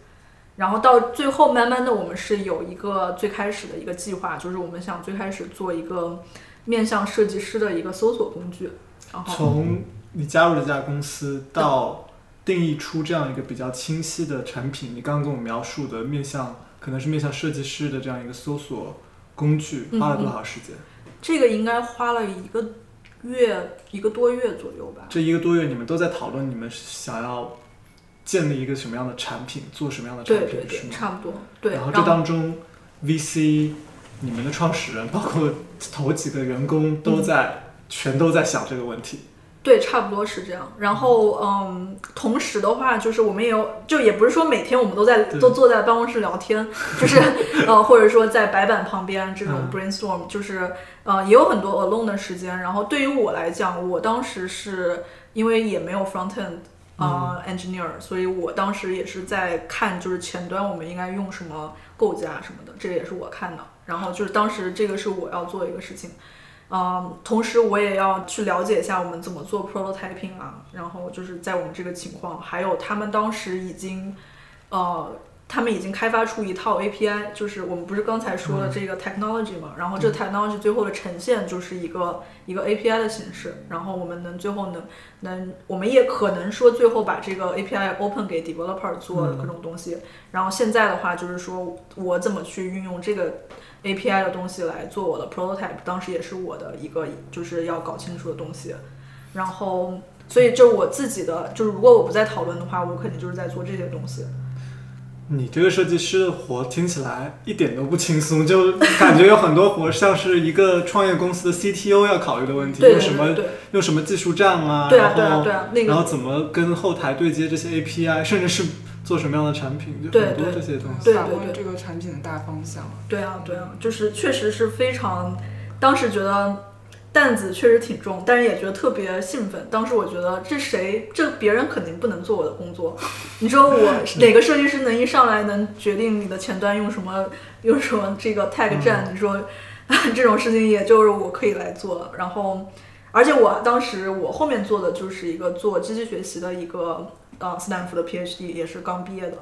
然后到最后，慢慢的，我们是有一个最开始的一个计划，就是我们想最开始做一个面向设计师的一个搜索工具。然后从你加入这家公司到定义出这样一个比较清晰的产品，你刚刚跟我描述的面向可能是面向设计师的这样一个搜索工具，花了多少时间？这个应该花了一个月，一个多月左右吧。这一个多月，你们都在讨论你们想要。建立一个什么样的产品，做什么样的产品，对对对，差不多。对。然后这当中，VC，你们的创始人，包括头几个员工都在，全都在想这个问题。对，差不多是这样。然后，嗯，同时的话，就是我们也有，就也不是说每天我们都在都坐在办公室聊天，就是呃，或者说在白板旁边这种 brainstorm，就是呃，也有很多 alone 的时间。然后对于我来讲，我当时是因为也没有 front end。啊，engineer，所以我当时也是在看，就是前端我们应该用什么构架什么的，这个也是我看的。然后就是当时这个是我要做一个事情，嗯，同时我也要去了解一下我们怎么做 prototyping 啊。然后就是在我们这个情况，还有他们当时已经，呃。他们已经开发出一套 API，就是我们不是刚才说了这个 technology 嘛，然后这 technology 最后的呈现就是一个一个 API 的形式，然后我们能最后能能，我们也可能说最后把这个 API open 给 developer 做各种东西，然后现在的话就是说我怎么去运用这个 API 的东西来做我的 prototype，当时也是我的一个就是要搞清楚的东西，然后所以就我自己的就是如果我不在讨论的话，我肯定就是在做这些东西。你这个设计师的活听起来一点都不轻松，就感觉有很多活像是一个创业公司的 CTO 要考虑的问题，用什么用什么技术站啊，然后然后怎么跟后台对接这些 API，甚至是做什么样的产品，就很多这些东西。把握这个产品的大方向。对啊，对啊，就是确实是非常，当时觉得。担子确实挺重，但是也觉得特别兴奋。当时我觉得这谁，这别人肯定不能做我的工作。你说我哪个设计师能一上来能决定你的前端用什么，用什么这个 tag 站？你说 这种事情也就是我可以来做。然后，而且我当时我后面做的就是一个做机器学习的一个呃斯坦福的 PhD，也是刚毕业的。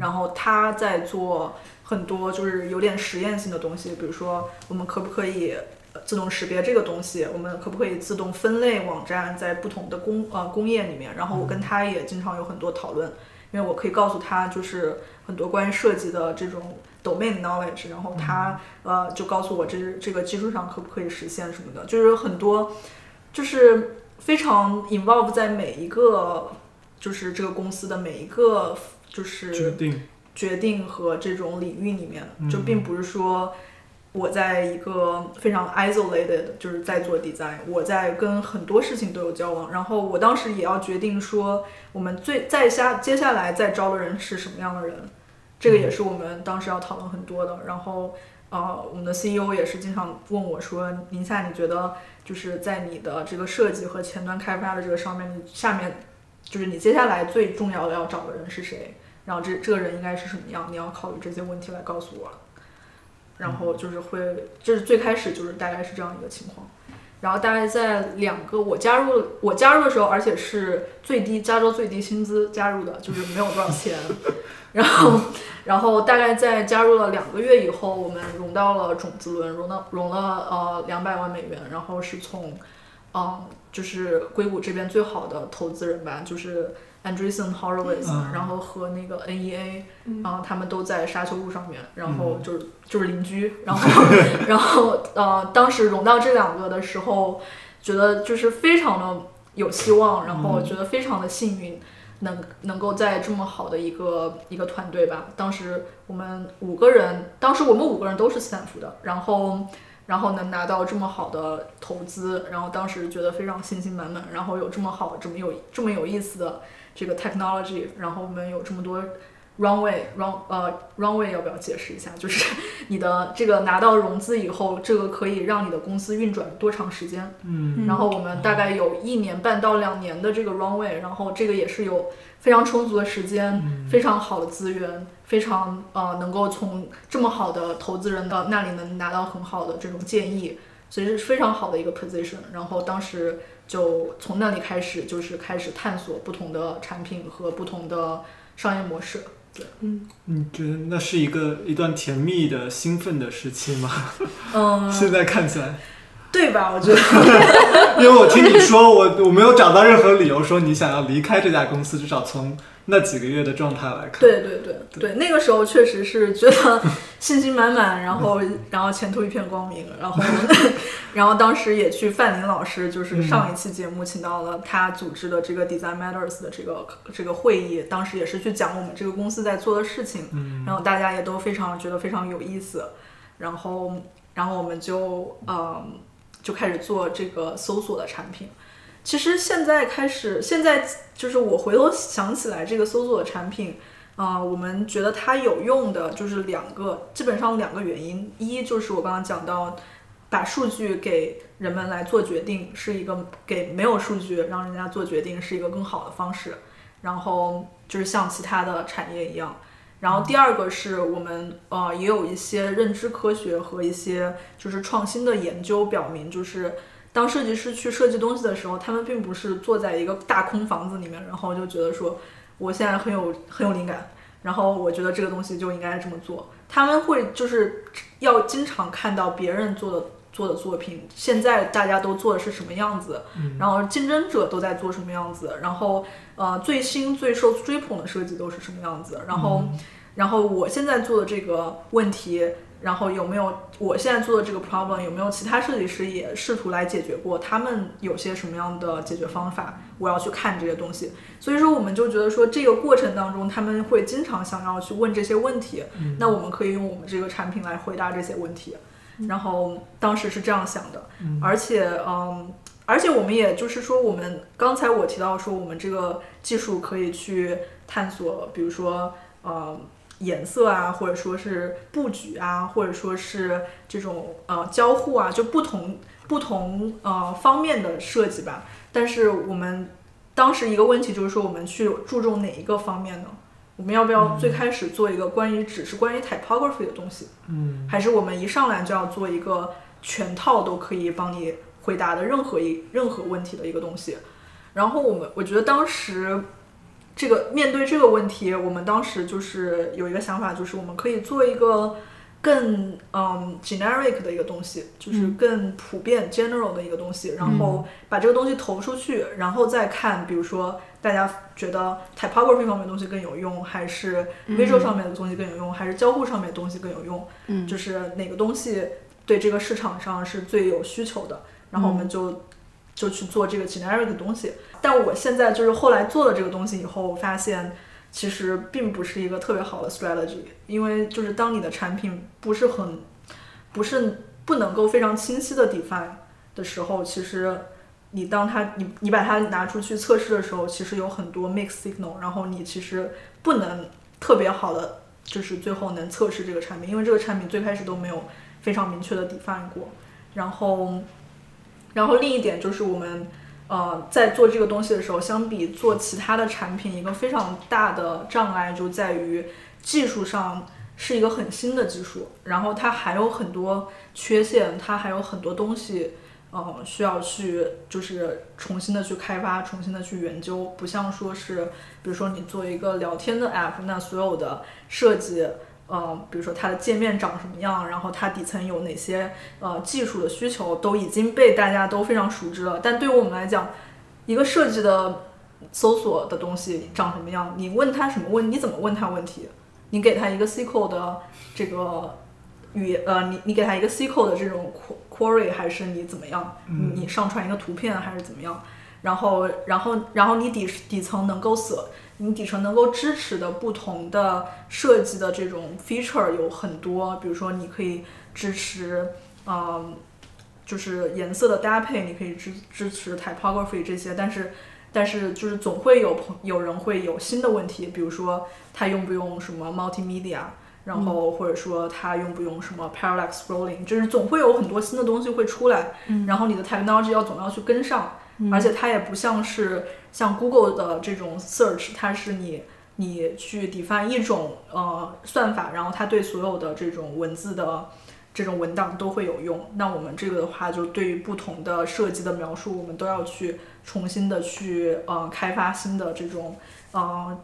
然后他在做很多就是有点实验性的东西，比如说我们可不可以。自动识别这个东西，我们可不可以自动分类网站在不同的工呃工业里面？然后我跟他也经常有很多讨论，因为我可以告诉他就是很多关于设计的这种 domain knowledge，然后他呃就告诉我这这个技术上可不可以实现什么的，就是很多就是非常 involve 在每一个就是这个公司的每一个就是决定决定和这种领域里面，就并不是说。我在一个非常 isolated，就是在做 design，我在跟很多事情都有交往。然后我当时也要决定说，我们最在下接下来再招的人是什么样的人，这个也是我们当时要讨论很多的。然后，呃，我们的 CEO 也是经常问我说：“宁夏，你觉得就是在你的这个设计和前端开发的这个上面，你下面就是你接下来最重要的要找的人是谁？然后这这个人应该是什么样？你要考虑这些问题来告诉我。”然后就是会，就是最开始就是大概是这样一个情况，然后大概在两个我加入我加入的时候，而且是最低加州最低薪资加入的，就是没有多少钱，然后然后大概在加入了两个月以后，我们融到了种子轮，融到融了呃两百万美元，然后是从，嗯，就是硅谷这边最好的投资人吧，就是。Andreessen Horowitz，然后和那个 NEA，然后他们都在沙丘路上面，然后就是就是邻居，然后 然后呃，当时融到这两个的时候，觉得就是非常的有希望，然后觉得非常的幸运，能能够在这么好的一个一个团队吧。当时我们五个人，当时我们五个人都是斯坦福的，然后然后能拿到这么好的投资，然后当时觉得非常信心满满，然后有这么好、这么有这么有意思的这个 technology，然后我们有这么多 runway run 呃 runway 要不要解释一下？就是 你的这个拿到融资以后，这个可以让你的公司运转多长时间？嗯然后我们大概有一年半到两年的这个 runway，然后这个也是有非常充足的时间，非常好的资源，非常呃能够从这么好的投资人的那里能拿到很好的这种建议，所以是非常好的一个 position。然后当时就从那里开始，就是开始探索不同的产品和不同的商业模式。对，嗯你觉得那是一个一段甜蜜的、兴奋的时期吗？嗯，现在看起来，对吧？我觉得 因为我听你说，我我没有找到任何理由说你想要离开这家公司，至少从那几个月的状态来看。对对对对，那个时候确实是觉得 信心满满，然后 然后前途一片光明，然后然后当时也去范林老师，就是上一期节目请到了他组织的这个 Design Matters 的这个这个会议，当时也是去讲我们这个公司在做的事情，然后大家也都非常觉得非常有意思，然后然后我们就嗯就开始做这个搜索的产品。其实现在开始，现在就是我回头想起来这个搜索产品，啊、我们觉得它有用的就是两个，基本上两个原因。一就是我刚刚讲到，把数据给人们来做决定，是一个给没有数据让人家做决定是一个更好的方式。然后就是像其他的产业一样。然后第二个是我们呃也有一些认知科学和一些就是创新的研究表明，就是当设计师去设计东西的时候，他们并不是坐在一个大空房子里面，然后就觉得说我现在很有很有灵感，然后我觉得这个东西就应该这么做。他们会就是要经常看到别人做的做的作品，现在大家都做的是什么样子，然后竞争者都在做什么样子，然后呃最新最受追捧的设计都是什么样子，然后、然后我现在做的这个问题。然后有没有我现在做的这个 problem 有没有其他设计师也试图来解决过？他们有些什么样的解决方法？我要去看这些东西。所以说，我们就觉得说这个过程当中，他们会经常想要去问这些问题。那我们可以用我们这个产品来回答这些问题。然后当时是这样想的，而且嗯，而且我们也就是说，我们刚才我提到说，我们这个技术可以去探索，比如说呃。颜色啊，或者说是布局啊，或者说是这种呃交互啊，就不同不同呃方面的设计吧。但是我们当时一个问题就是说，我们去注重哪一个方面呢？我们要不要最开始做一个关于只是关于 typography 的东西？嗯，还是我们一上来就要做一个全套都可以帮你回答的任何一任何问题的一个东西？然后我们我觉得当时。这个面对这个问题，我们当时就是有一个想法，就是我们可以做一个更嗯 generic 的一个东西，就是更普遍 general 的一个东西，然后把这个东西投出去，然后再看，比如说大家觉得 typography 方面的东西更有用，还是 visual 上面的东西更有用，还是交互上面的东西更有用，嗯。就是哪个东西对这个市场上是最有需求的，然后我们就。就去做这个 generic 的东西，但我现在就是后来做了这个东西以后，我发现其实并不是一个特别好的 strategy，因为就是当你的产品不是很不是不能够非常清晰的 define 的时候，其实你当它你你把它拿出去测试的时候，其实有很多 mix signal，然后你其实不能特别好的就是最后能测试这个产品，因为这个产品最开始都没有非常明确的 define 过，然后。然后另一点就是我们，呃，在做这个东西的时候，相比做其他的产品，一个非常大的障碍就在于技术上是一个很新的技术，然后它还有很多缺陷，它还有很多东西，呃，需要去就是重新的去开发，重新的去研究，不像说是，比如说你做一个聊天的 app，那所有的设计。呃，比如说它的界面长什么样，然后它底层有哪些呃技术的需求，都已经被大家都非常熟知了。但对于我们来讲，一个设计的搜索的东西长什么样，你问他什么问，你怎么问他问题？你给他一个 SQL 的这个语呃，你你给他一个 SQL 的这种 query，还是你怎么样？嗯你上传一个图片还是怎么样？然后然后然后你底底层能够所。你底层能够支持的不同的设计的这种 feature 有很多，比如说你可以支持嗯，就是颜色的搭配，你可以支支持 typography 这些，但是但是就是总会有朋有人会有新的问题，比如说他用不用什么 multimedia，然后或者说他用不用什么 parallax scrolling，就是总会有很多新的东西会出来，然后你的 technology 要总要去跟上，而且它也不像是像 Google 的这种 search，它是你你去 define 一种呃算法，然后它对所有的这种文字的这种文档都会有用。那我们这个的话，就对于不同的设计的描述，我们都要去重新的去呃开发新的这种呃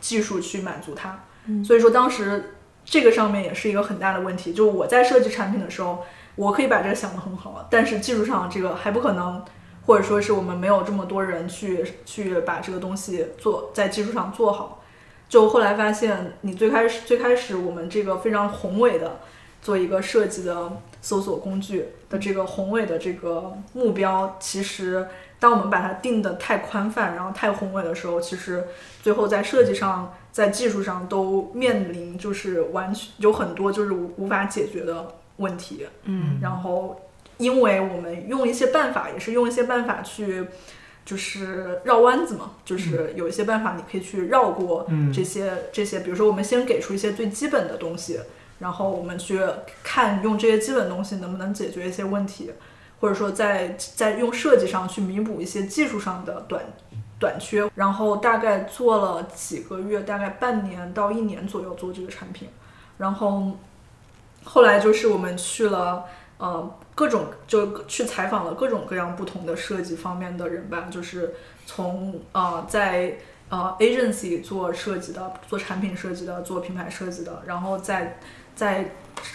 技术去满足它。所以说当时这个上面也是一个很大的问题，就我在设计产品的时候，我可以把这个想得很好，但是技术上这个还不可能。或者说是我们没有这么多人去去把这个东西做在技术上做好，就后来发现，你最开始最开始我们这个非常宏伟的做一个设计的搜索工具的这个宏伟的这个目标，其实当我们把它定的太宽泛，然后太宏伟的时候，其实最后在设计上在技术上都面临就是完全有很多就是无无法解决的问题，嗯，然后。因为我们用一些办法，也是用一些办法去，就是绕弯子嘛，就是有一些办法你可以去绕过这些这些，比如说我们先给出一些最基本的东西，然后我们去看用这些基本东西能不能解决一些问题，或者说在在用设计上去弥补一些技术上的短短缺，然后大概做了几个月，大概半年到一年左右做这个产品，然后后来就是我们去了呃。各种就去采访了各种各样不同的设计方面的人吧，就是从呃在呃 agency 做设计的、做产品设计的、做品牌设计的，然后在在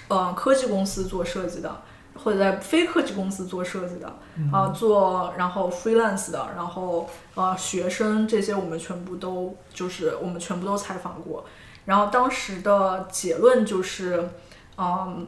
呃科技公司做设计的，或者在非科技公司做设计的，啊做然后 freelance 的，然后呃学生这些我们全部都就是我们全部都采访过，然后当时的结论就是嗯。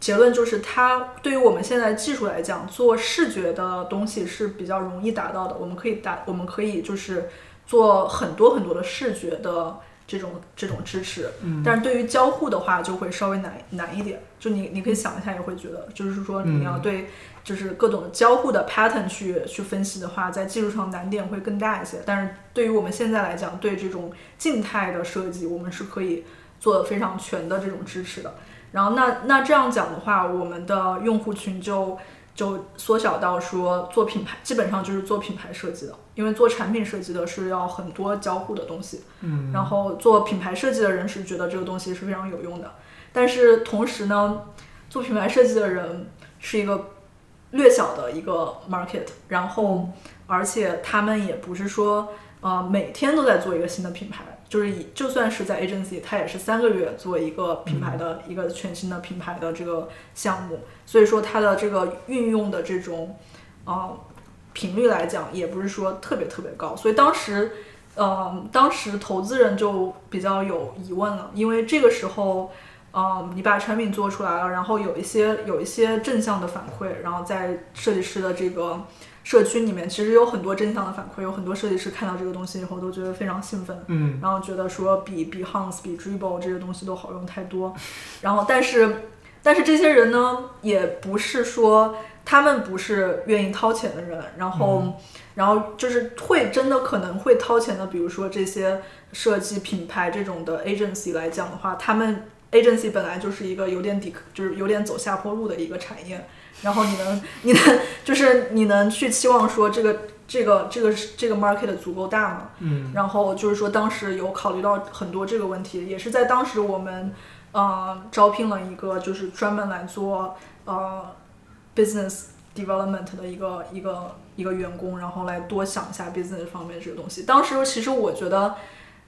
结论就是，它对于我们现在技术来讲，做视觉的东西是比较容易达到的。我们可以达，我们可以就是做很多很多的视觉的这种这种支持。嗯。但是对于交互的话，就会稍微难难一点。就你你可以想一下，也会觉得，就是说你要对就是各种交互的 pattern 去去分析的话，在技术上难点会更大一些。但是对于我们现在来讲，对这种静态的设计，我们是可以做非常全的这种支持的。然后那那这样讲的话，我们的用户群就就缩小到说做品牌，基本上就是做品牌设计的，因为做产品设计的是要很多交互的东西，嗯，然后做品牌设计的人是觉得这个东西是非常有用的，但是同时呢，做品牌设计的人是一个略小的一个 market，然后而且他们也不是说呃每天都在做一个新的品牌。就是以就算是在 agency，它也是三个月做一个品牌的一个全新的品牌的这个项目，所以说它的这个运用的这种呃频率来讲，也不是说特别特别高。所以当时，呃，当时投资人就比较有疑问了，因为这个时候，呃，你把产品做出来了，然后有一些有一些正向的反馈，然后在设计师的这个。社区里面其实有很多正向的反馈，有很多设计师看到这个东西以后都觉得非常兴奋，嗯，然后觉得说比比 Hans 比 Dribble 这些东西都好用太多，然后但是但是这些人呢也不是说他们不是愿意掏钱的人，然后然后就是会真的可能会掏钱的，比如说这些设计品牌这种的 agency 来讲的话，他们 agency 本来就是一个有点底就是有点走下坡路的一个产业。然后你能，你能，就是你能去期望说这个这个这个这个 market 足够大吗？嗯。然后就是说当时有考虑到很多这个问题，也是在当时我们呃招聘了一个就是专门来做呃 business development 的一个一个一个员工，然后来多想一下 business 方面这个东西。当时其实我觉得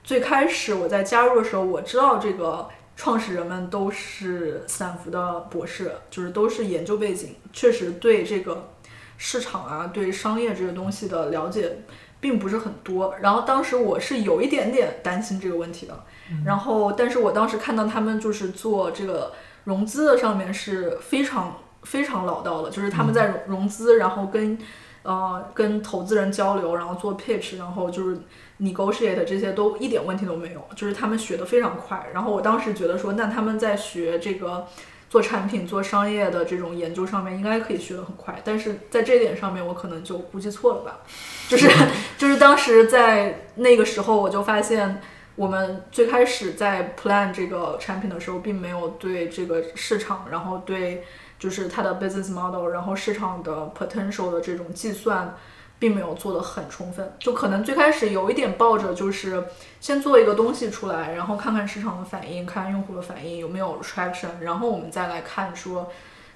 最开始我在加入的时候，我知道这个。创始人们都是斯坦福的博士，就是都是研究背景，确实对这个市场啊，对商业这个东西的了解并不是很多。然后当时我是有一点点担心这个问题的。然后，但是我当时看到他们就是做这个融资的上面是非常非常老道的，就是他们在融资，然后跟呃跟投资人交流，然后做 pitch，然后就是。negotiate 这些都一点问题都没有，就是他们学的非常快。然后我当时觉得说，那他们在学这个做产品、做商业的这种研究上面，应该可以学得很快。但是在这一点上面，我可能就估计错了吧。就是就是当时在那个时候，我就发现，我们最开始在 plan 这个产品的时候，并没有对这个市场，然后对就是它的 business model，然后市场的 potential 的这种计算。并没有做得很充分，就可能最开始有一点抱着就是先做一个东西出来，然后看看市场的反应，看用户的反应有没有 traction，然后我们再来看说，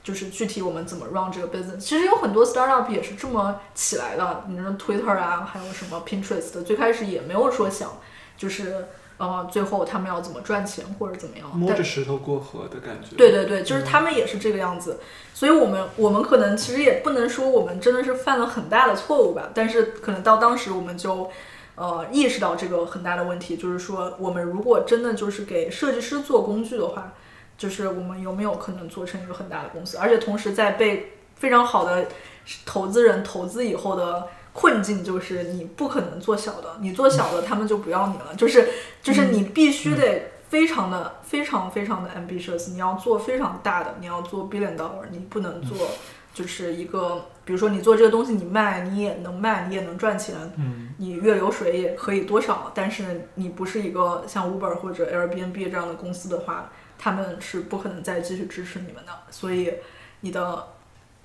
就是具体我们怎么 run 这个 business。其实有很多 startup 也是这么起来的，你说 Twitter 啊，还有什么 Pinterest，最开始也没有说想就是。呃，最后他们要怎么赚钱或者怎么样？摸着石头过河的感觉。对对对，就是他们也是这个样子。所以我们我们可能其实也不能说我们真的是犯了很大的错误吧，但是可能到当时我们就呃意识到这个很大的问题，就是说我们如果真的就是给设计师做工具的话，就是我们有没有可能做成一个很大的公司，而且同时在被非常好的投资人投资以后的。困境就是你不可能做小的，你做小的他们就不要你了。就是就是你必须得非常的非常非常的 ambitious，你要做非常大的，你要做 billion dollar，你不能做就是一个，比如说你做这个东西你卖你也能卖你也能赚钱，你月流水也可以多少，但是你不是一个像 Uber 或者 Airbnb 这样的公司的话，他们是不可能再继续支持你们的，所以你的。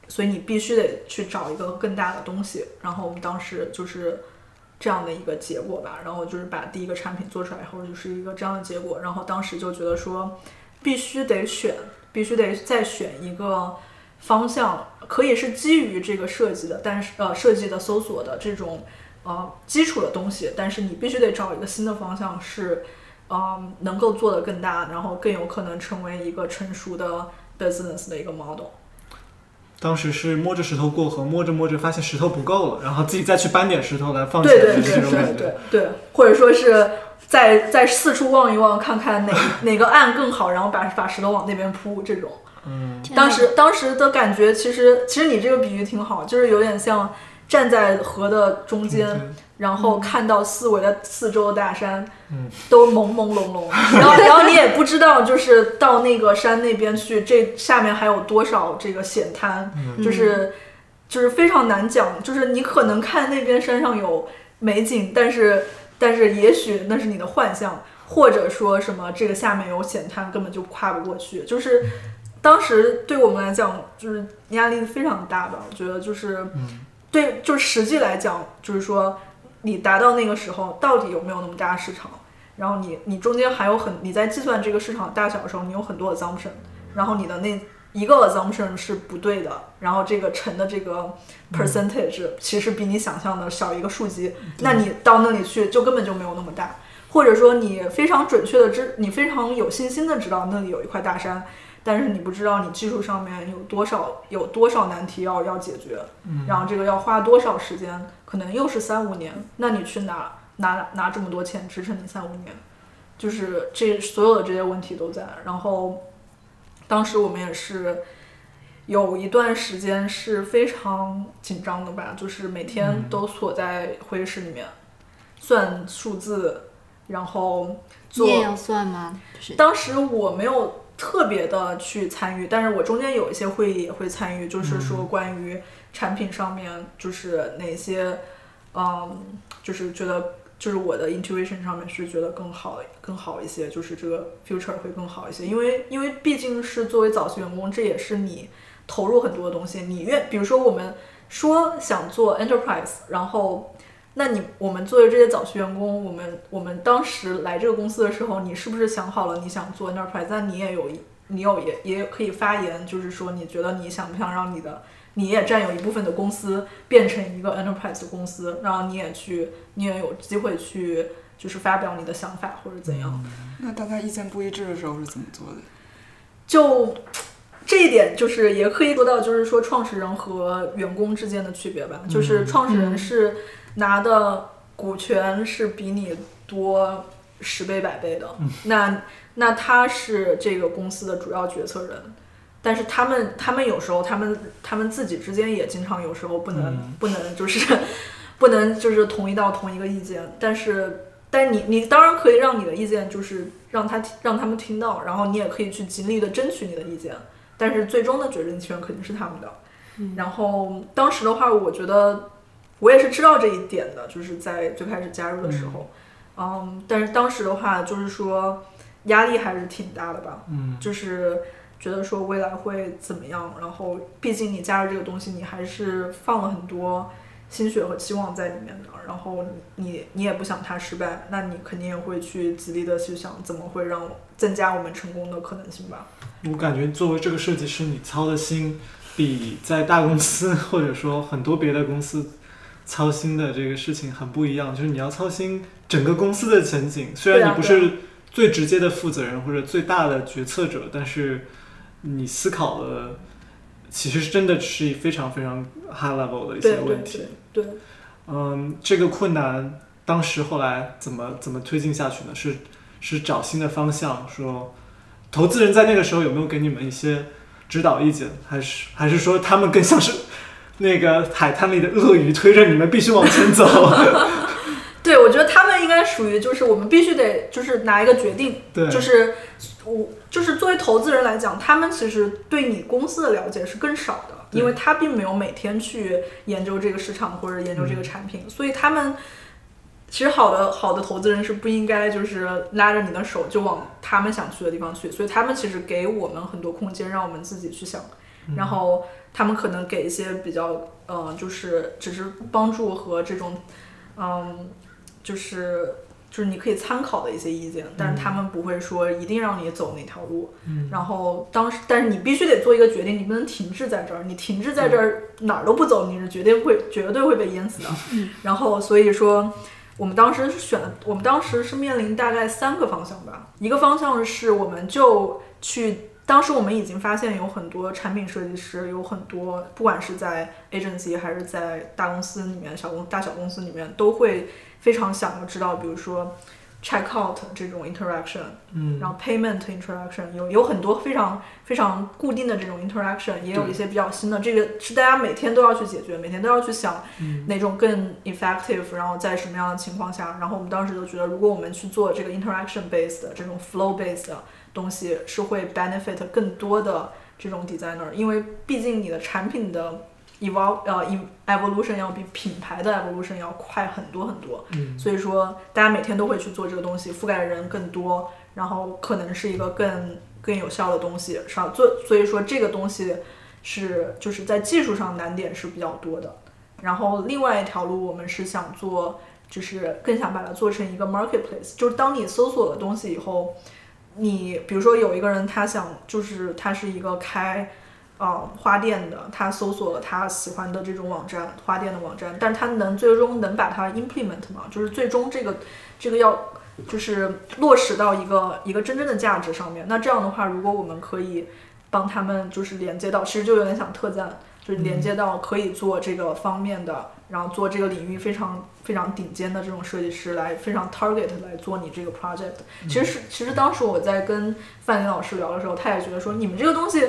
所以你必须得去找一个更大的东西，然后我们当时就是这样的一个结果吧，然后就是把第一个产品做出来以后就是一个这样的结果，然后当时就觉得说必须得选，必须得再选一个方向，可以是基于这个设计的，但是呃设计的搜索的这种呃基础的东西，但是你必须得找一个新的方向是嗯能够做得更大，然后更有可能成为一个成熟的 business 的一个 model。当时是摸着石头过河，摸着摸着发现石头不够了，然后自己再去搬点石头来放起来的这种感觉。对，或者说是在在四处望一望，看看哪哪个岸更好，然后把把石头往那边铺这种。嗯，当时当时的感觉，其实其实你这个比喻挺好，就是有点像站在河的中间。然后看到四围的四周的大山，都朦朦胧胧，然后 然后你也不知道，就是到那个山那边去，这下面还有多少这个险滩，就是就是非常难讲，就是你可能看那边山上有美景，但是但是也许那是你的幻象，或者说什么这个下面有险滩，根本就跨不过去，就是当时对我们来讲就是压力非常大吧，我觉得就是对，就实际来讲就是说。你达到那个时候，到底有没有那么大市场？然后你你中间还有很你在计算这个市场大小的时候，你有很多 assumption，然后你的那一个 assumption 是不对的，然后这个乘的这个 percentage 其实比你想象的小一个数级，那你到那里去就根本就没有那么大，或者说你非常准确的知，你非常有信心的知道那里有一块大山。但是你不知道你技术上面有多少有多少难题要要解决，然后这个要花多少时间，可能又是三五年。那你去拿拿拿这么多钱支撑你三五年，就是这所有的这些问题都在。然后当时我们也是有一段时间是非常紧张的吧，就是每天都锁在会议室里面算数字，然后做。你也要算吗？当时我没有。特别的去参与，但是我中间有一些会议也会参与，就是说关于产品上面，就是哪些，嗯，就是觉得就是我的 intuition 上面是觉得更好更好一些，就是这个 future 会更好一些，因为因为毕竟是作为早期员工，这也是你投入很多的东西，你愿比如说我们说想做 enterprise，然后。那你我们作为这些早期员工，我们我们当时来这个公司的时候，你是不是想好了你想做 enterprise？但你也有一，你有也也可以发言，就是说你觉得你想不想让你的，你也占有一部分的公司变成一个 enterprise 公司，然后你也去，你也有机会去，就是发表你的想法或者怎样。那大家意见不一致的时候是怎么做的？就这一点，就是也可以做到，就是说创始人和员工之间的区别吧。就是创始人是。拿的股权是比你多十倍百倍的，那那他是这个公司的主要决策人，但是他们他们有时候他们他们自己之间也经常有时候不能不能就是 不能就是同意到同一个意见，但是但你你当然可以让你的意见就是让他让他们听到，然后你也可以去极力的争取你的意见，但是最终的决定权肯定是他们的。嗯。然后当时的话，我觉得我也是知道这一点的，就是在最开始加入的时候，嗯，但是当时的话，就是说压力还是挺大的吧，嗯。就是觉得说未来会怎么样，然后毕竟你加入这个东西，你还是放了很多心血和期望在里面的，然后你你也不想它失败，那你肯定也会去极力的去想怎么会让增加我们成功的可能性吧。我感觉作为这个设计师，你操的心比在大公司或者说很多别的公司操心的这个事情很不一样，就是你要操心整个公司的前景。虽然你不是最直接的负责人或者最大的决策者，但是你思考的其实真的是非常非常 high level 的一些问题。对对，嗯，这个困难当时后来怎么怎么推进下去呢？是是找新的方向，说投资人在那个时候有没有给你们一些指导意见，还是还是说他们更像是那个海滩里的鳄鱼推着你们必须往前走？对，我觉得他们应该属于就是我们必须得就是拿一个决定，对，就是我就是作为投资人来讲，他们其实对你公司的了解是更少的，因为他并没有每天去研究这个市场或者研究这个产品，所以他们其实好的好的投资人是不应该就是拉着你的手就往他们想去的地方去，所以他们其实给我们很多空间，让我们自己去想，然后他们可能给一些比较呃，就是只是帮助和这种嗯，就是。就是你可以参考的一些意见，但是他们不会说一定让你走哪条路。嗯然后当时，但是你必须得做一个决定，你不能停滞在这儿。你停滞在这儿哪儿都不走，你是绝对会绝对会被淹死的。然后所以说，我们当时是选，我们当时是面临大概三个方向吧。一个方向是我们就去，当时我们已经发现有很多产品设计师，有很多不管是在 agency 还是在大公司里面，小公大小公司里面都会非常想要知道，比如说 checkout 这种 interaction。嗯。然后 payment interaction 有有很多非常非常固定的这种 interaction，也有一些比较新的，这个是大家每天都要去解决，每天都要去想嗯。哪种更 effective，然后在什么样的情况下，然后我们当时就觉得，如果我们去做这个 interaction based 的这种 flow based 的东西，是会 benefit 更多的这种 designer，因为毕竟你的产品的 evol 呃 ev- evolution 要比品牌的 evolution 要快很多很多，嗯所以说大家每天都会去做这个东西，覆盖的人更多，然后可能是一个更更有效的东西，是吧？做所以说这个东西是就是在技术上难点是比较多的。然后另外一条路我们是想做，就是更想把它做成一个 marketplace，就是当你搜索了东西以后，你比如说有一个人他想就是他是一个开。呃，花店的，他搜索了他喜欢的这种网站，花店的网站，但是他能最终能把它 implement 吗？就是最终这个这个要就是落实到一个一个真正的价值上面。那这样的话，如果我们可以帮他们就是连接到，其实就有点像特赞，就是连接到可以做这个方面的，然后做这个领域非常非常顶尖的这种设计师来非常 target 来做你这个 project。其实是其实当时我在跟范林老师聊的时候，他也觉得说你们这个东西。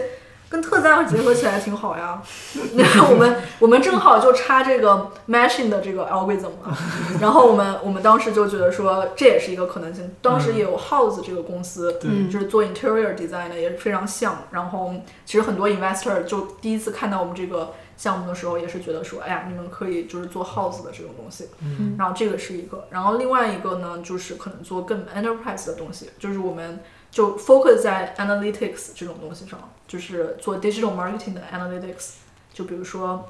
跟特赞结合起来挺好呀，那我们我们正好就差这个 machine 的这个 algorithm 嘛，然后我们我们当时就觉得说这也是一个可能性。当时也有 House 这个公司，就是做 interior design 的，也是非常像。然后其实很多 investor 就第一次看到我们这个项目的时候，也是觉得说，哎呀，你们可以就是做 House 的这种东西。嗯然后这个是一个，然后另外一个呢，就是可能做更 enterprise 的东西，就是我们就 focus 在 analytics 这种东西上，就是做 digital marketing 的 analytics。就比如说，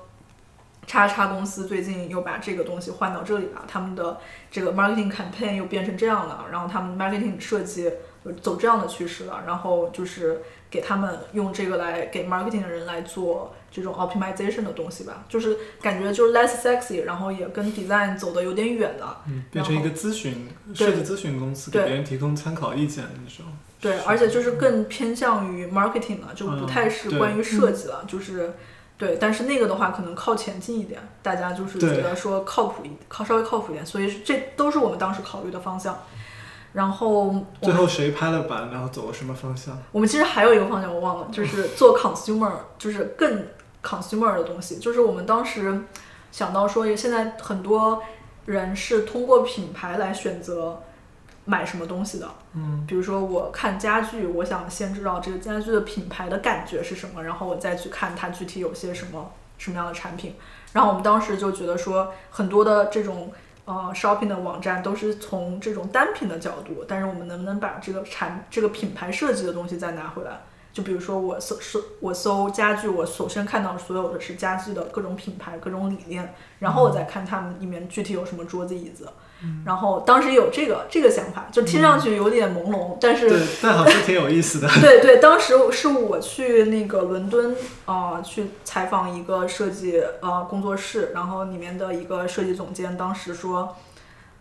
叉叉公司最近又把这个东西换到这里了，他们的这个 marketing campaign 又变成这样了，然后他们 marketing 设计走这样的趋势了，然后就是给他们用这个来给 marketing 的人来做这种 optimization 的东西吧，就是感觉就是 less sexy，然后也跟 design 走的有点远了。嗯，变成一个咨询设计咨询公司，给别人提供参考意见那种。对，而且就是更偏向于 marketing 了，就不太是关于设计了，就是对，但是那个的话可能靠前进一点，大家就是觉得说靠谱一靠稍微靠谱一点，所以这都是我们当时考虑的方向。然后最后谁拍了板，然后走了什么方向？我们其实还有一个方向我忘了，就是做 consumer，就是更 consumer 的东西，就是我们当时想到说，现在很多人是通过品牌来选择买什么东西的。嗯比如说我看家具，我想先知道这个家具的品牌的感觉是什么，然后我再去看它具体有些什么什么样的产品。然后我们当时就觉得说，很多的这种呃 shopping 的网站都是从这种单品的角度，但是我们能不能把这个产这个品牌设计的东西再拿回来？就比如说我搜搜我搜家具，我首先看到所有的是家具的各种品牌、各种理念，然后我再看它们里面具体有什么桌子、椅子。然后当时有这个这个想法，就听上去有点朦胧，但是对，但好像挺有意思的。对对，当时是我去那个伦敦啊、呃去采访一个设计呃工作室，然后里面的一个设计总监当时说，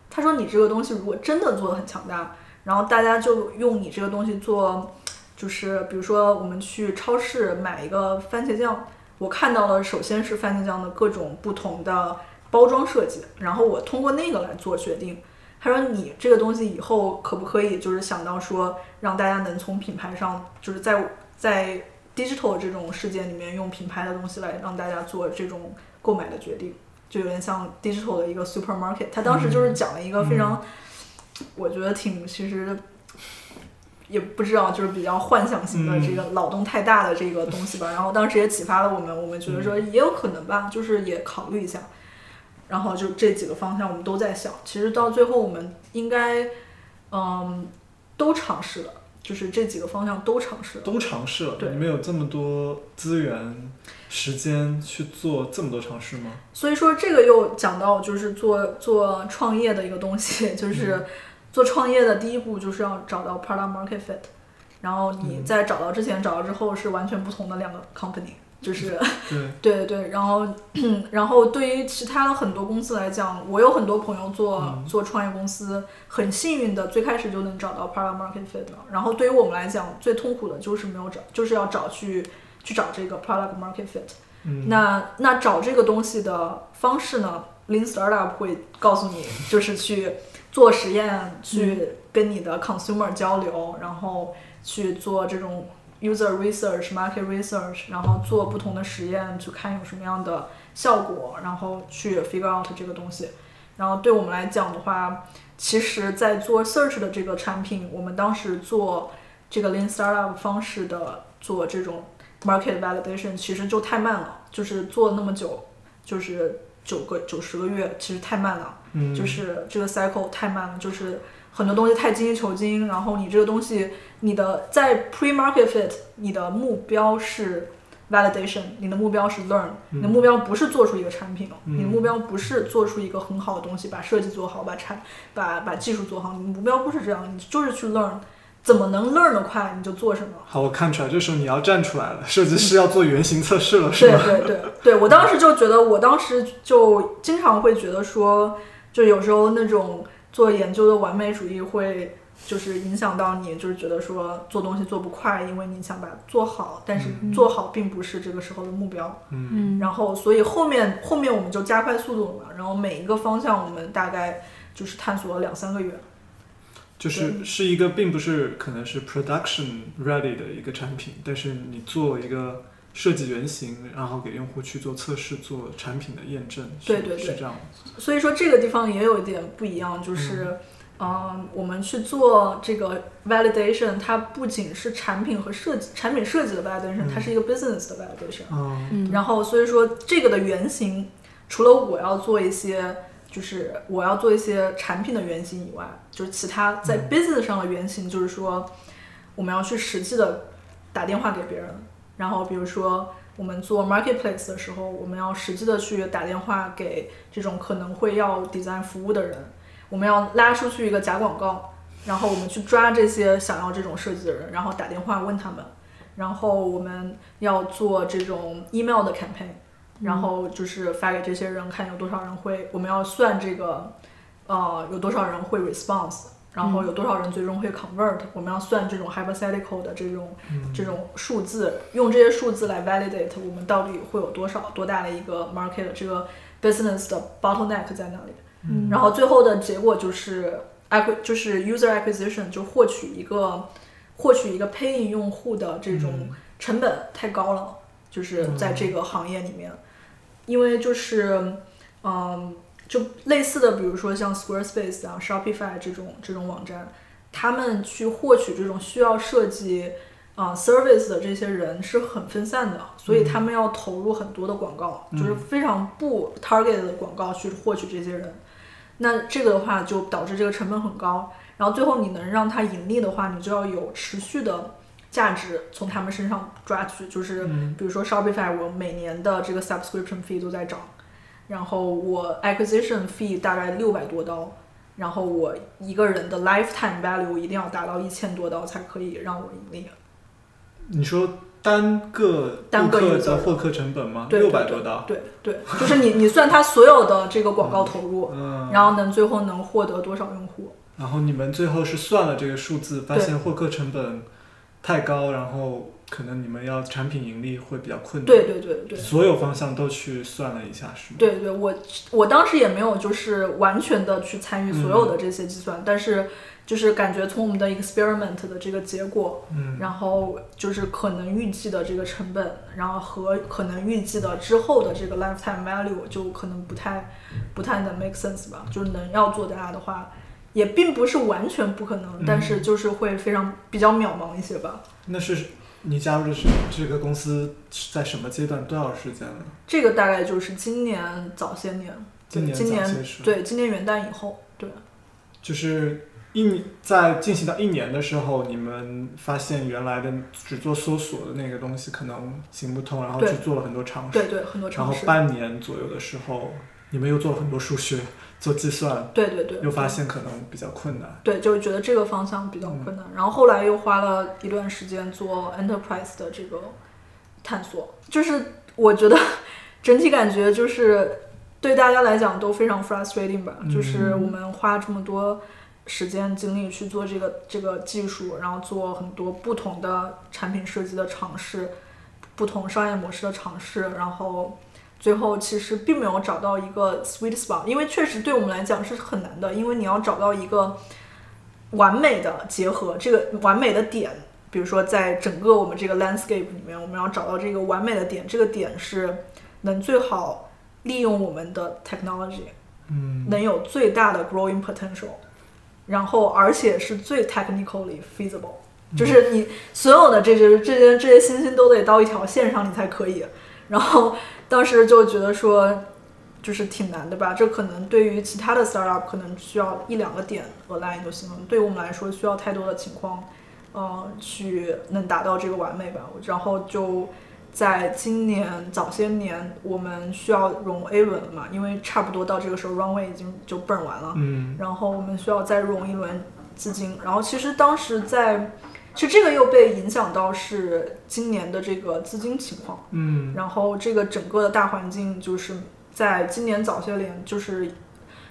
他说你这个东西如果真的做的很强大，然后大家就用你这个东西做，就是比如说我们去超市买一个番茄酱，我看到了首先是番茄酱的各种不同的包装设计，然后我通过那个来做决定。他说：“你这个东西以后可不可以就是想到说，让大家能从品牌上，就是在在 digital 这种世界里面用品牌的东西来让大家做这种购买的决定，就有点像 digital 的一个 supermarket。他当时就是讲了一个非常，我觉得挺其实也不知道，就是比较幻想型的这个脑洞太大的这个东西吧。然后当时也启发了我们，我们觉得说也有可能吧，就是也考虑一下。然后就这几个方向我们都在想，其实到最后我们应该，嗯，都尝试了，就是这几个方向都尝试了。都尝试了，对。你们有这么多资源、时间去做这么多尝试吗？所以说这个又讲到就是做做创业的一个东西，就是做创业的第一步就是要找到 product market fit，然后你在找到之前找到之后是完全不同的两个 company，就是。对，对对，然后 然后对于其他的很多公司来讲，我有很多朋友做、嗯做创业公司，很幸运的最开始就能找到 product market fit 了。然后对于我们来讲，最痛苦的就是没有找，就是要找去去找这个 product market fit。嗯，那那找这个东西的方式呢，Lean Startup 会告诉你，就是去做实验，去跟你的 consumer 交流，然后去做这种 user research、market research，然后做不同的实验，去看有什么样的效果，然后去 figure out 这个东西。然后对我们来讲的话，其实，在做 search 的这个产品，我们当时做这个 Lean Startup 方式的做这种 market validation，其实就太慢了，就是做那么久，就是九个九十个月，其实太慢了。嗯，就是这个 cycle 太慢了，就是很多东西太精益求精，然后你这个东西，你的在 pre market fit，你的目标是 validation，你的目标是 learn，、你的目标不是做出一个产品，你的目标不是做出一个很好的东西，把设计做好，把产把把技术做好，你的目标不是这样，你就是去 learn，怎么能 learn 的快你就做什么。好，我看出来，这时候你要站出来了，设计师要做原型测试了，是对吗？对对对，我当时就觉得，我当时就经常会觉得说，就有时候那种做研究的完美主义会就是影响到你，就是觉得说做东西做不快，因为你想把它做好，但是做好并不是这个时候的目标。嗯嗯，然后，所以后面后面我们就加快速度了嘛，然后每一个方向我们大概就是探索了两三个月。就是是一个并不是可能是 production ready 的一个产品，但是你做一个设计原型，然后给用户去做测试、做产品的验证，是对对对是这样。所以说这个地方也有一点不一样，就是，嗯、我们去做这个 validation，它不仅是产品和设计、产品设计的 validation，、它是一个 business 的 validation。嗯嗯然后所以说这个的原型，除了我要做一些，就是我要做一些产品的原型以外，就是其他在 business 上的原型，就是说我们要去实际的打电话给别人，然后比如说我们做 marketplace 的时候，我们要实际的去打电话给这种可能会要 design 服务的人，我们要拉出去一个假广告，然后我们去抓这些想要这种设计的人，然后打电话问他们，然后我们要做这种 email 的 campaign，然后就是发给这些人看有多少人会，我们要算这个，呃，有多少人会 response，然后有多少人最终会 convert，我们要算这种 hypothetical 的这种、这种数字，用这些数字来 validate 我们到底会有多少多大的一个 market 这个 business 的 bottleneck 在哪里。嗯。然后最后的结果就是 acqui 就是 user acquisition，就获取一个获取一个 paying 用户的这种成本太高了，就是在这个行业里面，因为就是嗯，就类似的，比如说像 Squarespace 啊、Shopify 这种这种网站，他们去获取这种需要设计啊、service 的这些人是很分散的，所以他们要投入很多的广告，就是非常不 target 的广告去获取这些人。那这个的话就导致这个成本很高，然后最后你能让它盈利的话，你就要有持续的价值从他们身上抓取，就是嗯。比如说 Shopify，我每年的这个 subscription fee 都在涨，然后我 acquisition fee 大概六百多刀，然后我一个人的 lifetime value 一定要达到一千多刀才可以让我盈利。你说单个单个的获客成本吗？对六百多刀。对对，就是你 你算它所有的这个广告投入，嗯，然后能最后能获得多少用户？然后你们最后是算了这个数字，发现获客成本太高，然后可能你们要产品盈利会比较困难。对对对对。所有方向都去算了一下，是吗？对对，我我当时也没有就是完全的去参与所有的这些计算，但是就是感觉从我们的 experiment 的这个结果，嗯，然后就是可能预计的这个成本，然后和可能预计的之后的这个 lifetime value 就可能不太不太能 make sense 吧，就是能要做大的话，也并不是完全不可能，但是就是会非常比较渺茫一些吧。那是你加入的是这个公司是在什么阶段？多少时间了？这个大概就是今年早些年，今年今年早些对今年元旦以后，对。就是一在进行到一年的时候，你们发现原来的只做搜索的那个东西可能行不通，然后去做了很多尝试。对对，很多尝试然后。半年左右的时候，你们又做了很多数学，做计算，对对对，又发现可能比较困难。对，就是觉得这个方向比较困嗯难。然后后来又花了一段时间做 enterprise 的这个探索，就是我觉得整体感觉就是对大家来讲都非常 frustrating 吧，就是嗯我们花这么多。时间精力去做这个这个技术，然后做很多不同的产品设计的尝试，不同商业模式的尝试，然后最后其实并没有找到一个 sweet spot，因为确实对我们来讲是很难的，因为你要找到一个完美的结合，这个完美的点，比如说在整个我们这个 landscape 里面，我们要找到这个完美的点，这个点是能最好利用我们的 technology，嗯，能有最大的 growing potential，然后而且是最 technically feasible，就是你所有的这些这些这些星星都得到一条线上，你才可以。然后当时就觉得说，就是挺难的吧？这可能对于其他的 startup 可能需要一两个点 align 就行了，对于我们来说需要太多的情况，呃，去能达到这个完美吧。然后就在今年早些年，我们需要融 A 轮了嘛，因为差不多到这个时候 runway 已经就 burn 完了。嗯然后我们需要再融一轮资金。然后其实当时在，其实这个又被影响到是今年的这个资金情况，嗯然后这个整个的大环境就是在今年早些年，就是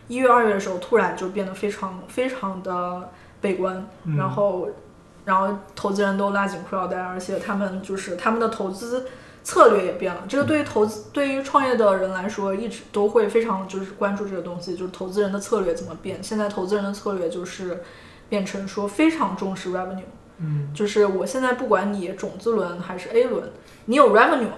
一月二月的时候，突然就变得非常非常的悲观，嗯然后然后投资人都拉紧裤腰带，而且他们就是他们的投资。策略也变了，这个对于投资、对于创业的人来说，一直都会非常就是关注这个东西，就是投资人的策略怎么变。现在投资人的策略就是变成说非常重视 revenue，嗯就是我现在不管你种子轮还是 A 轮，你有 revenue，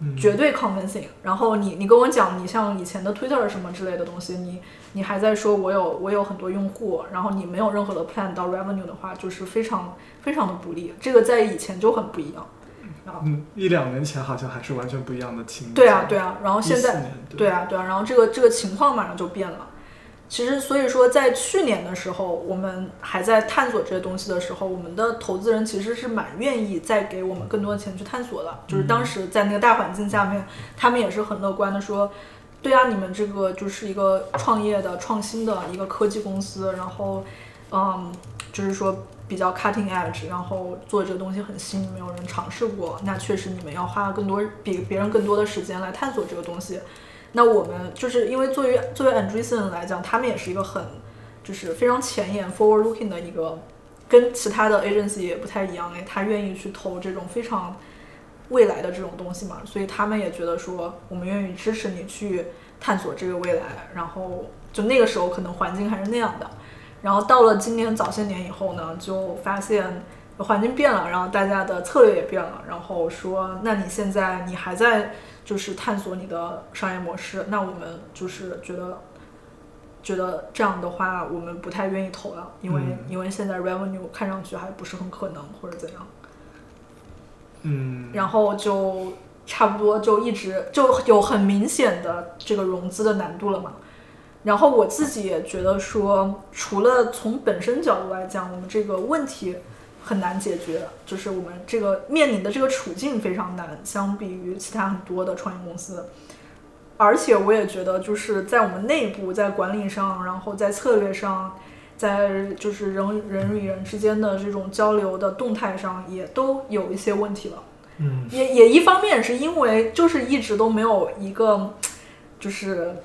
嗯，绝对 convincing。然后你你跟我讲，你像以前的 Twitter 什么之类的东西，你你还在说我有我有很多用户，然后你没有任何的 plan 到 revenue 的话，就是非常非常的不利。这个在以前就很不一样。啊，嗯，一两年前好像还是完全不一样的情况。对啊对啊，然后现在年对啊，对啊，然后这个这个情况马上就变了。其实，所以说，在去年的时候，我们还在探索这些东西的时候，我们的投资人其实是蛮愿意再给我们更多的钱去探索的。就是当时在那个大环境下面，他们也是很乐观的说，对啊，你们这个就是一个创业的、创新的一个科技公司，然后，嗯，就是说比较 cutting edge，然后做这个东西很新，没有人尝试过，那确实你们要花更多比别人更多的时间来探索这个东西。那我们就是因为作为作为 Andreessen 来讲，他们也是一个很就是非常前沿 forward looking 的一个，跟其他的 agency 也不太一样哎，他愿意去投这种非常未来的这种东西嘛，所以他们也觉得说我们愿意支持你去探索这个未来，然后就那个时候可能环境还是那样的，然后到了今年早些年以后呢，就发现环境变了，然后大家的策略也变了，然后说那你现在你还在就是探索你的商业模式，那我们就是觉得觉得这样的话我们不太愿意投了，因为、嗯因为现在 revenue 看上去还不是很可能或者怎样。嗯，然后就差不多就一直就有很明显的这个融资的难度了嘛。然后我自己也觉得说，除了从本身角度来讲，我们这个问题很难解决，就是我们这个面临的这个处境非常难，相比于其他很多的创业公司。而且我也觉得，就是在我们内部，在管理上，然后在策略上，在就是人人与人之间的这种交流的动态上，也都有一些问题了。嗯也也一方面是因为就是一直都没有一个就是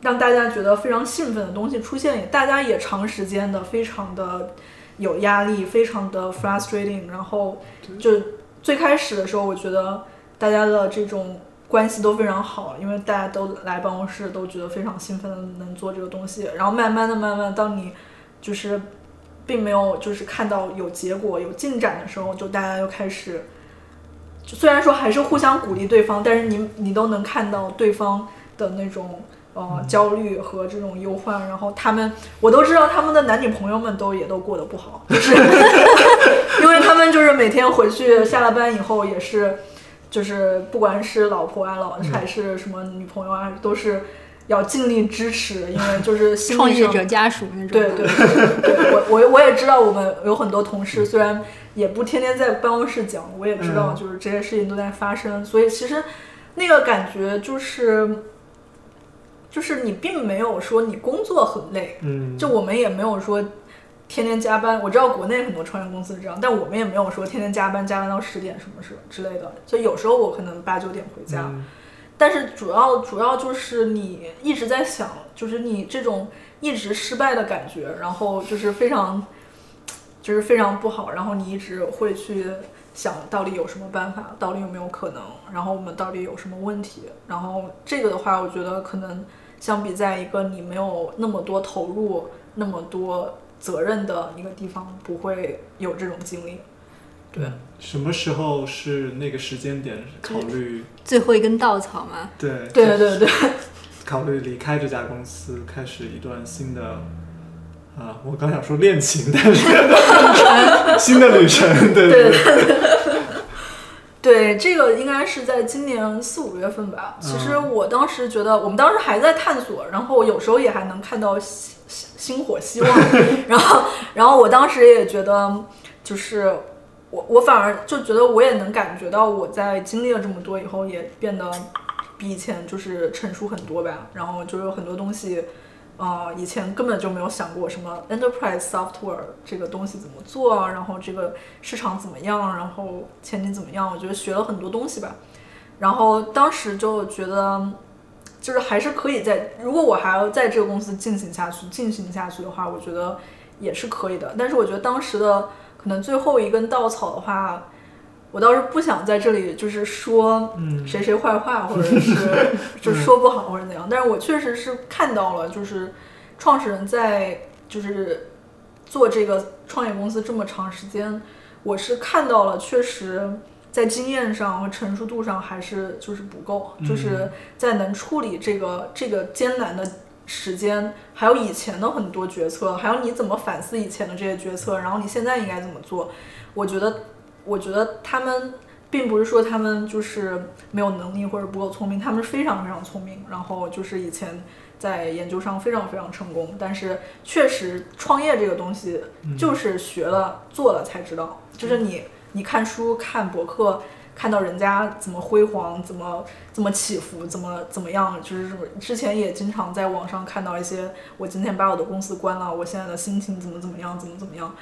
让大家觉得非常兴奋的东西出现，大家也长时间的非常的有压力，非常的 frustrating，然后就最开始的时候，我觉得大家的这种关系都非常好，因为大家都来办公室都觉得非常兴奋的能做这个东西，然后慢慢的、慢慢地，当你就是并没有就是看到有结果、有进展的时候，就大家又开始。就虽然说还是互相鼓励对方，但是你你都能看到对方的那种呃焦虑和这种忧患，然后他们我都知道他们的男女朋友们都也都过得不好，就是 因为他们就是每天回去下了班以后也是，就是不管是老婆啊老还是什么女朋友啊，都是要尽力支持，因为就是创业者家属那种。对对对对，我我我也知道，我们有很多同事，虽然也不天天在办公室讲，我也知道，嗯。就是这些事情都在发生，所以其实那个感觉就是，就是你并没有说你工作很累，嗯，就我们也没有说天天加班。我知道国内很多创业公司是这样，但我们也没有说天天加班，加班到十点什么什么之类的。所以有时候我可能八九点回家，嗯但是主要主要就是你一直在想，就是你这种一直失败的感觉，然后就是非常，就是非常不好，然后你一直会去想到底有什么办法，到底有没有可能，然后我们到底有什么问题，然后这个的话，我觉得可能相比在一个你没有那么多投入、那么多责任的一个地方，不会有这种经历。对，什么时候是那个时间点考虑？最后一根稻草吗。对对对对，考虑离开这家公司，开始一段新的，啊，我刚想说恋情，但是 新的旅程，对对对，对，这个应该是在今年四五月份吧。其实我当时觉得，我们当时还在探索，然后有时候也还能看到星星星火希望。然后，然后我当时也觉得，就是我我反而就觉得我也能感觉到，我在经历了这么多以后，也变得比以前就是成熟很多吧。然后就有很多东西。呃，以前根本就没有想过什么 enterprise software 这个东西怎么做啊，然后这个市场怎么样，然后前景怎么样，我觉得学了很多东西吧。然后当时就觉得，就是还是可以在，如果我还要在这个公司进行下去，进行下去的话，我觉得也是可以的。但是我觉得当时的可能最后一根稻草的话，我倒是不想在这里就是说嗯谁谁坏话，或者 是就是说不好或者怎样。但是我确实是看到了，就是创始人在就是做这个创业公司这么长时间，我是看到了，确实在经验上和成熟度上还是就是不够，就是在能处理这个这个艰难的。时间，还有以前的很多决策，还有你怎么反思以前的这些决策，然后你现在应该怎么做？我觉得我觉得他们并不是说他们就是没有能力或者不够聪明，他们是非常非常聪明，然后就是以前在研究上非常非常成功，但是确实创业这个东西就是学了做了才知道，就是你你看书看博客。看到人家怎么辉煌，怎么怎么起伏，怎么怎么样，就是之前也经常在网上看到一些，我今天把我的公司关了，我现在的心情怎么怎么样，怎么怎么样，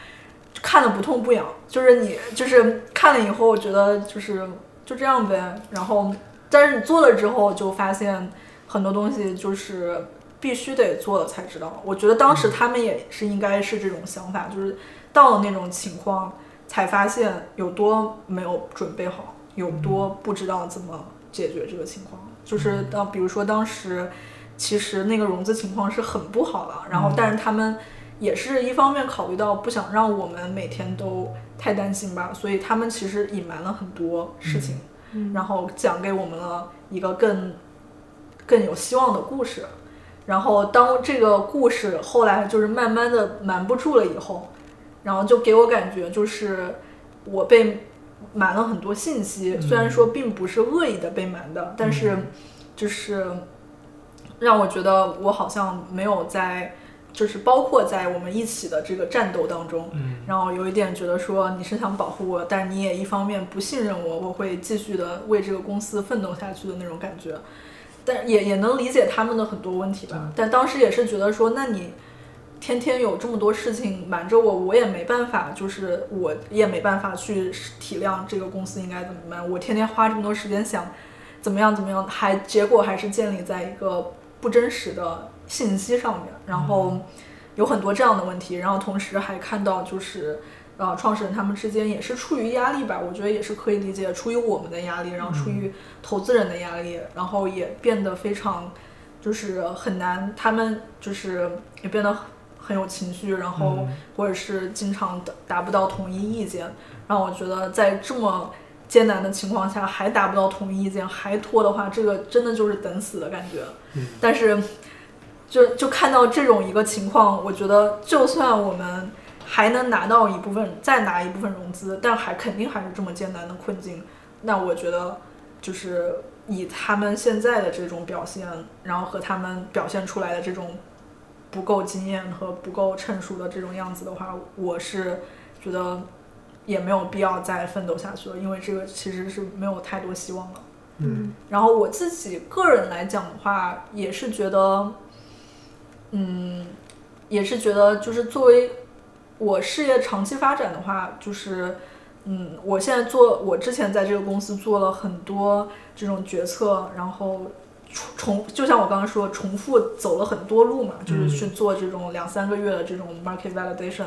看的不痛不痒，就是你就是看了以后觉得就是就这样呗，然后但是你做了之后就发现很多东西就是必须得做了才知道。我觉得当时他们也是应该是这种想法，就是到了那种情况才发现有多没有准备好，有多不知道怎么解决这个情况。就是当比如说当时其实那个融资情况是很不好的，然后但是他们。也是一方面考虑到不想让我们每天都太担心吧，所以他们其实隐瞒了很多事情，嗯然后讲给我们了一个更更有希望的故事。然后当这个故事后来就是慢慢的瞒不住了以后，然后就给我感觉就是我被瞒了很多信息，虽然说并不是恶意的被瞒的，但是就是让我觉得我好像没有在。就是包括在我们一起的这个战斗当中，嗯然后有一点觉得说你是想保护我，但你也一方面不信任我，我会继续的为这个公司奋斗下去的那种感觉。但也也能理解他们的很多问题吧。但当时也是觉得说，那你天天有这么多事情瞒着我，我也没办法，就是我也没办法去体谅这个公司应该怎么办。我天天花这么多时间想怎么样怎么样，还结果还是建立在一个不真实的信息上面，然后有很多这样的问题，然后同时还看到就是。呃，创始人他们之间也是出于压力吧，我觉得也是可以理解，出于我们的压力，然后出于投资人的压力，然后也变得非常就是很难，他们就是也变得很很有情绪，然后嗯或者是经常达达不到统一意见，让我觉得在这么艰难的情况下还达不到统一意见，还拖的话，这个真的就是等死的感觉。嗯但是就就看到这种一个情况，我觉得就算我们还能拿到一部分，再拿一部分融资，但还肯定还是这么艰难的困境。那我觉得就是以他们现在的这种表现，然后和他们表现出来的这种不够经验和不够成熟的这种样子的话，我是觉得也没有必要再奋斗下去了，因为这个其实是没有太多希望了。嗯然后我自己个人来讲的话，也是觉得，嗯，也是觉得就是作为我事业长期发展的话，就是，嗯，我现在做，我之前在这个公司做了很多这种决策，然后重重，就像我刚刚说，重复走了很多路嘛，就是去做这种两三个月的这种 market validation。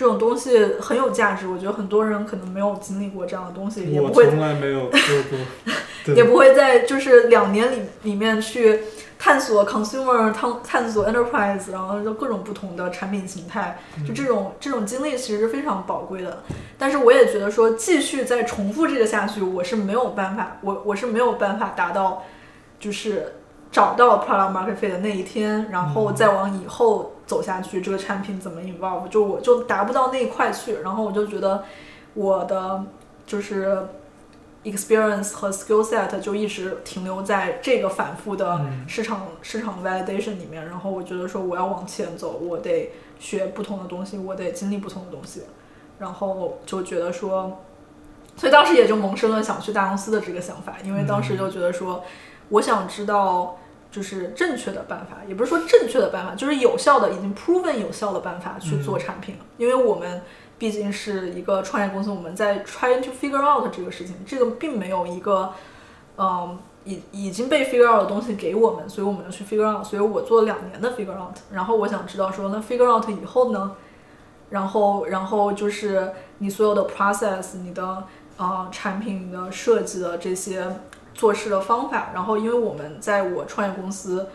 这种东西很有价值，我觉得很多人可能没有经历过这样的东西，也我不会从来没有做过，对 也不会在就是两年里里面去探索 consumer 探探索 enterprise，然后就各种不同的产品形态，就这种这种经历其实是非常宝贵的。但是我也觉得说继续再重复这个下去，我是没有办法，我我是没有办法达到就是找到 product market fit 的那一天，然后再往以后走下去，这个产品怎么 involve，就我就达不到那一块去，然后我就觉得我的就是。experience 和 skill set 就一直停留在这个反复的嗯。市场、市场 validation 里面，然后我觉得说我要往前走，我得学不同的东西，我得经历不同的东西，然后就觉得说，所以当时也就萌生了想去大公司的这个想法，因为当时就觉得说，我想知道就是正确的办法，也不是说正确的办法，就是有效的、已经 proven 有效的办法去做产品了，因为我们。毕竟是一个创业公司，我们在 trying to figure out 这个事情，这个并没有一个，嗯，已已经被 figure out 的东西给我们，所以我们要去 figure out。所以我做了两年的 figure out，然后我想知道说，那 figure out 以后呢，然后然后就是你所有的 process，你的啊、呃、产品的设计的这些做事的方法，然后因为我们在我创业公司，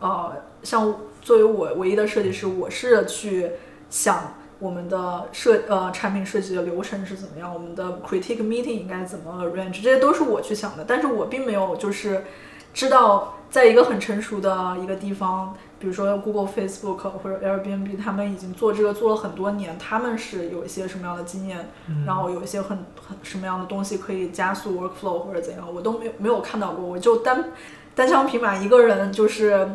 呃，像作为我唯一的设计师，我是去想。我们的设呃产品设计的流程是怎么样？我们的 critique meeting 应该怎么 arrange？这些都是我去想的，但是我并没有就是知道在一个很成熟的一个地方，比如说 Google、Facebook 或者 Airbnb，他们已经做这个做了很多年，他们是有一些什么样的经验，然后有一些很很什么样的东西可以加速 workflow 或者怎样，我都没有没有看到过，我就单单枪匹马一个人就是。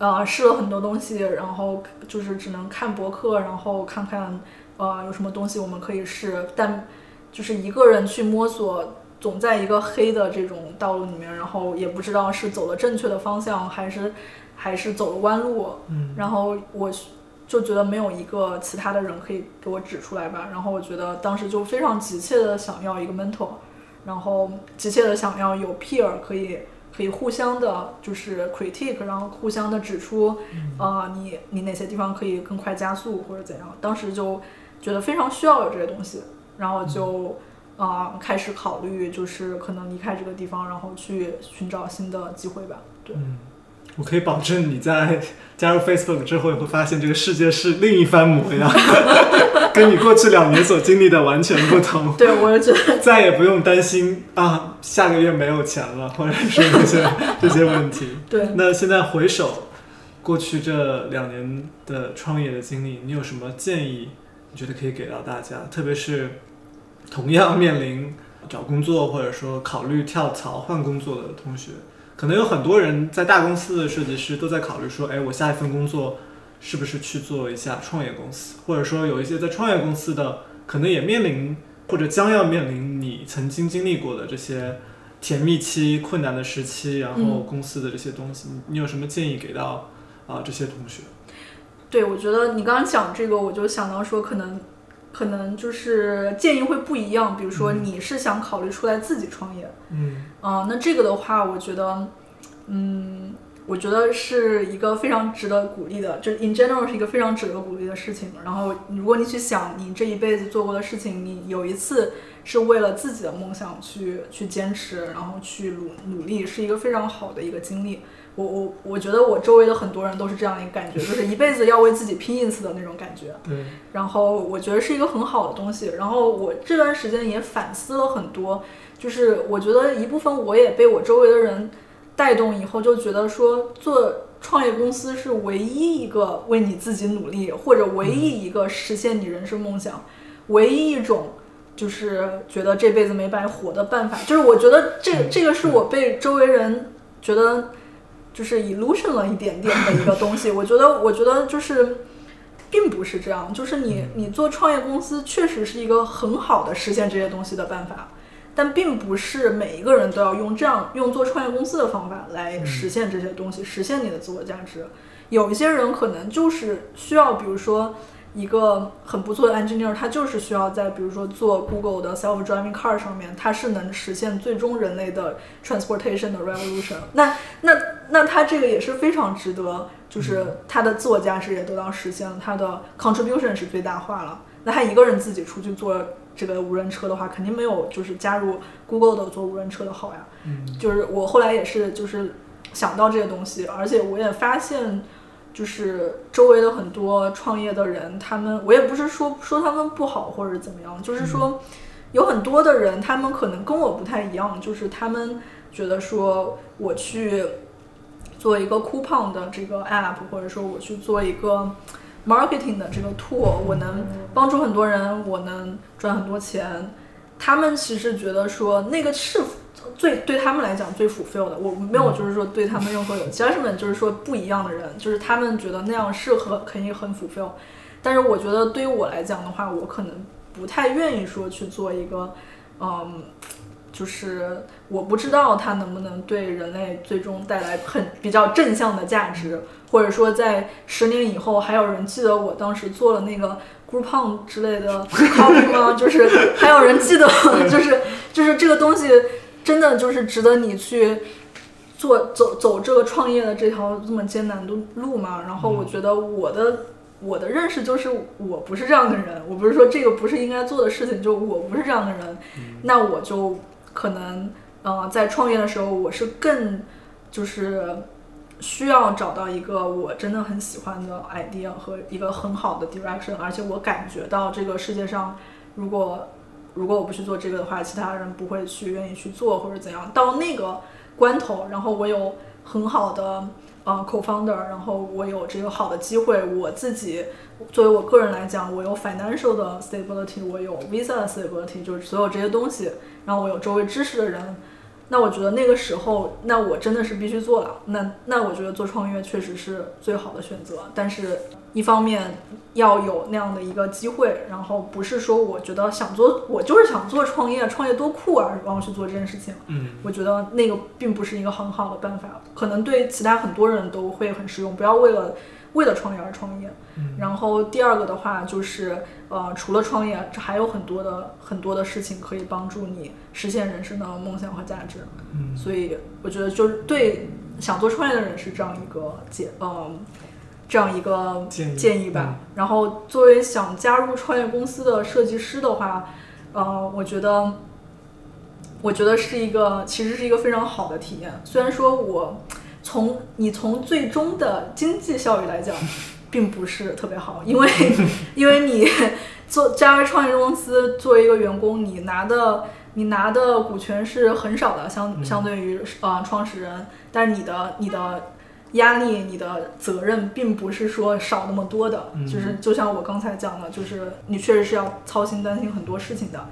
呃，试了很多东西，然后就是只能看博客，然后看看呃有什么东西我们可以试，但就是一个人去摸索，总在一个黑的这种道路里面，然后也不知道是走了正确的方向，还是还是走了弯路，嗯然后我就觉得没有一个其他的人可以给我指出来吧，然后我觉得当时就非常急切的想要一个 mentor，然后急切的想要有 peer 可以。可以互相的，就是 critique，然后互相的指出，啊、呃，你你哪些地方可以更快加速或者怎样？当时就觉得非常需要有这些东西，然后就啊、呃、开始考虑，就是可能离开这个地方，然后去寻找新的机会吧。对，嗯，我可以保证你在加入 Facebook 之后，会发现这个世界是另一番模样，跟你过去两年所经历的完全不同。对，我也觉得再也不用担心啊，下个月没有钱了，或者是这些这些问题。对，那现在回首过去这两年的创业的经历，你有什么建议？你觉得可以给到大家？特别是同样面临找工作或者说考虑跳槽换工作的同学，可能有很多人在大公司的设计师都在考虑说，哎，我下一份工作是不是去做一下创业公司？或者说有一些在创业公司的，可能也面临或者将要面临你曾经经历过的这些。甜蜜期、困难的时期，然后公司的这些东西，你你有什么建议给到啊这些同学？对，我觉得你刚刚讲这个，我就想到说，可能可能就是建议会不一样。比如说，你是想考虑出来自己创业，嗯，啊，那这个的话，我觉得，嗯，我觉得是一个非常值得鼓励的，就是 in general 是一个非常值得鼓励的事情。然后，如果你去想你这一辈子做过的事情，你有一次。是为了自己的梦想去去坚持，然后去努努力，是一个非常好的一个经历。我我我觉得我周围的很多人都是这样的一个感觉，就是一辈子要为自己拼一次的那种感觉。对。然后我觉得是一个很好的东西。然后我这段时间也反思了很多，就是我觉得一部分我也被我周围的人带动，以后就觉得说做创业公司是唯一一个为你自己努力，或者唯一一个实现你人生梦想，唯一一种。就是觉得这辈子没白活的办法，就是我觉得这这个是我被周围人觉得就是 illusion 了一点点的一个东西。我觉得，我觉得就是并不是这样，就是你你做创业公司确实是一个很好的实现这些东西的办法，但并不是每一个人都要用这样用做创业公司的方法来实现这些东西，实现你的自我价值。有一些人可能就是需要，比如说。一个很不错的 engineer，他就是需要在比如说做 Google 的 self-driving car 上面，他是能实现最终人类的 transportation 的 revolution。那那那他这个也是非常值得，就是他的自我价值也得到实现了，他的 contribution 是最大化了。那他一个人自己出去做这个无人车的话，肯定没有就是加入 Google 的做无人车的好呀。嗯，就是我后来也是就是想到这些东西，而且我也发现。就是周围的很多创业的人，他们我也不是说说他们不好或者怎么样，就是说有很多的人，他们可能跟我不太一样，就是他们觉得说我去做一个 coupon 的这个 app，或者说我去做一个 marketing 的这个 tool，我能帮助很多人，我能赚很多钱。他们其实觉得说那个是。最对他们来讲最 fulfill 的，我没有就是说对他们任何有 judgment，就是说不一样的人，就是他们觉得那样适合可以很 fulfill，但是我觉得对于我来讲的话，我可能不太愿意说去做一个，嗯，就是我不知道它能不能对人类最终带来很比较正向的价值，或者说在十年以后还有人记得我当时做了那个 Groupon 之类的 copy 吗？就是还有人记得，就是就是这个东西。真的就是值得你去做走走这个创业的这条这么艰难的路吗？然后我觉得我的我的认识就是我不是这样的人，我不是说这个不是应该做的事情，就我不是这样的人，那我就可能呃在创业的时候我是更就是需要找到一个我真的很喜欢的 idea 和一个很好的 direction，而且我感觉到这个世界上如果。如果我不去做这个的话，其他人不会去愿意去做或者怎样。到那个关头，然后我有很好的呃 co-founder，然后我有这个好的机会，我自己作为我个人来讲，我有 financial 的 stability，我有 visa 的 stability，就是所有这些东西，然后我有周围支持的人。那我觉得那个时候，那我真的是必须做了。那那我觉得做创业确实是最好的选择。但是，一方面要有那样的一个机会，然后不是说我觉得想做，我就是想做创业，创业多酷啊，然后去做这件事情。嗯，我觉得那个并不是一个很好的办法，可能对其他很多人都会很适用。不要为了为了创业而创业。然后第二个的话就是。呃，除了创业，这还有很多的很多的事情可以帮助你实现人生的梦想和价值。嗯，所以我觉得就是对想做创业的人是这样一个建，嗯，这样一个建议吧。然后作为想加入创业公司的设计师的话，呃，我觉得，我觉得是一个其实是一个非常好的体验。虽然说我从你从最终的经济效益来讲。并不是特别好，因为 因为你做加为创业公司作为一个员工，你拿的你拿的股权是很少的，相相对于呃创始人，但是你的你的压力、你的责任，并不是说少那么多的。嗯就是就像我刚才讲的，就是你确实是要操心担心很多事情的。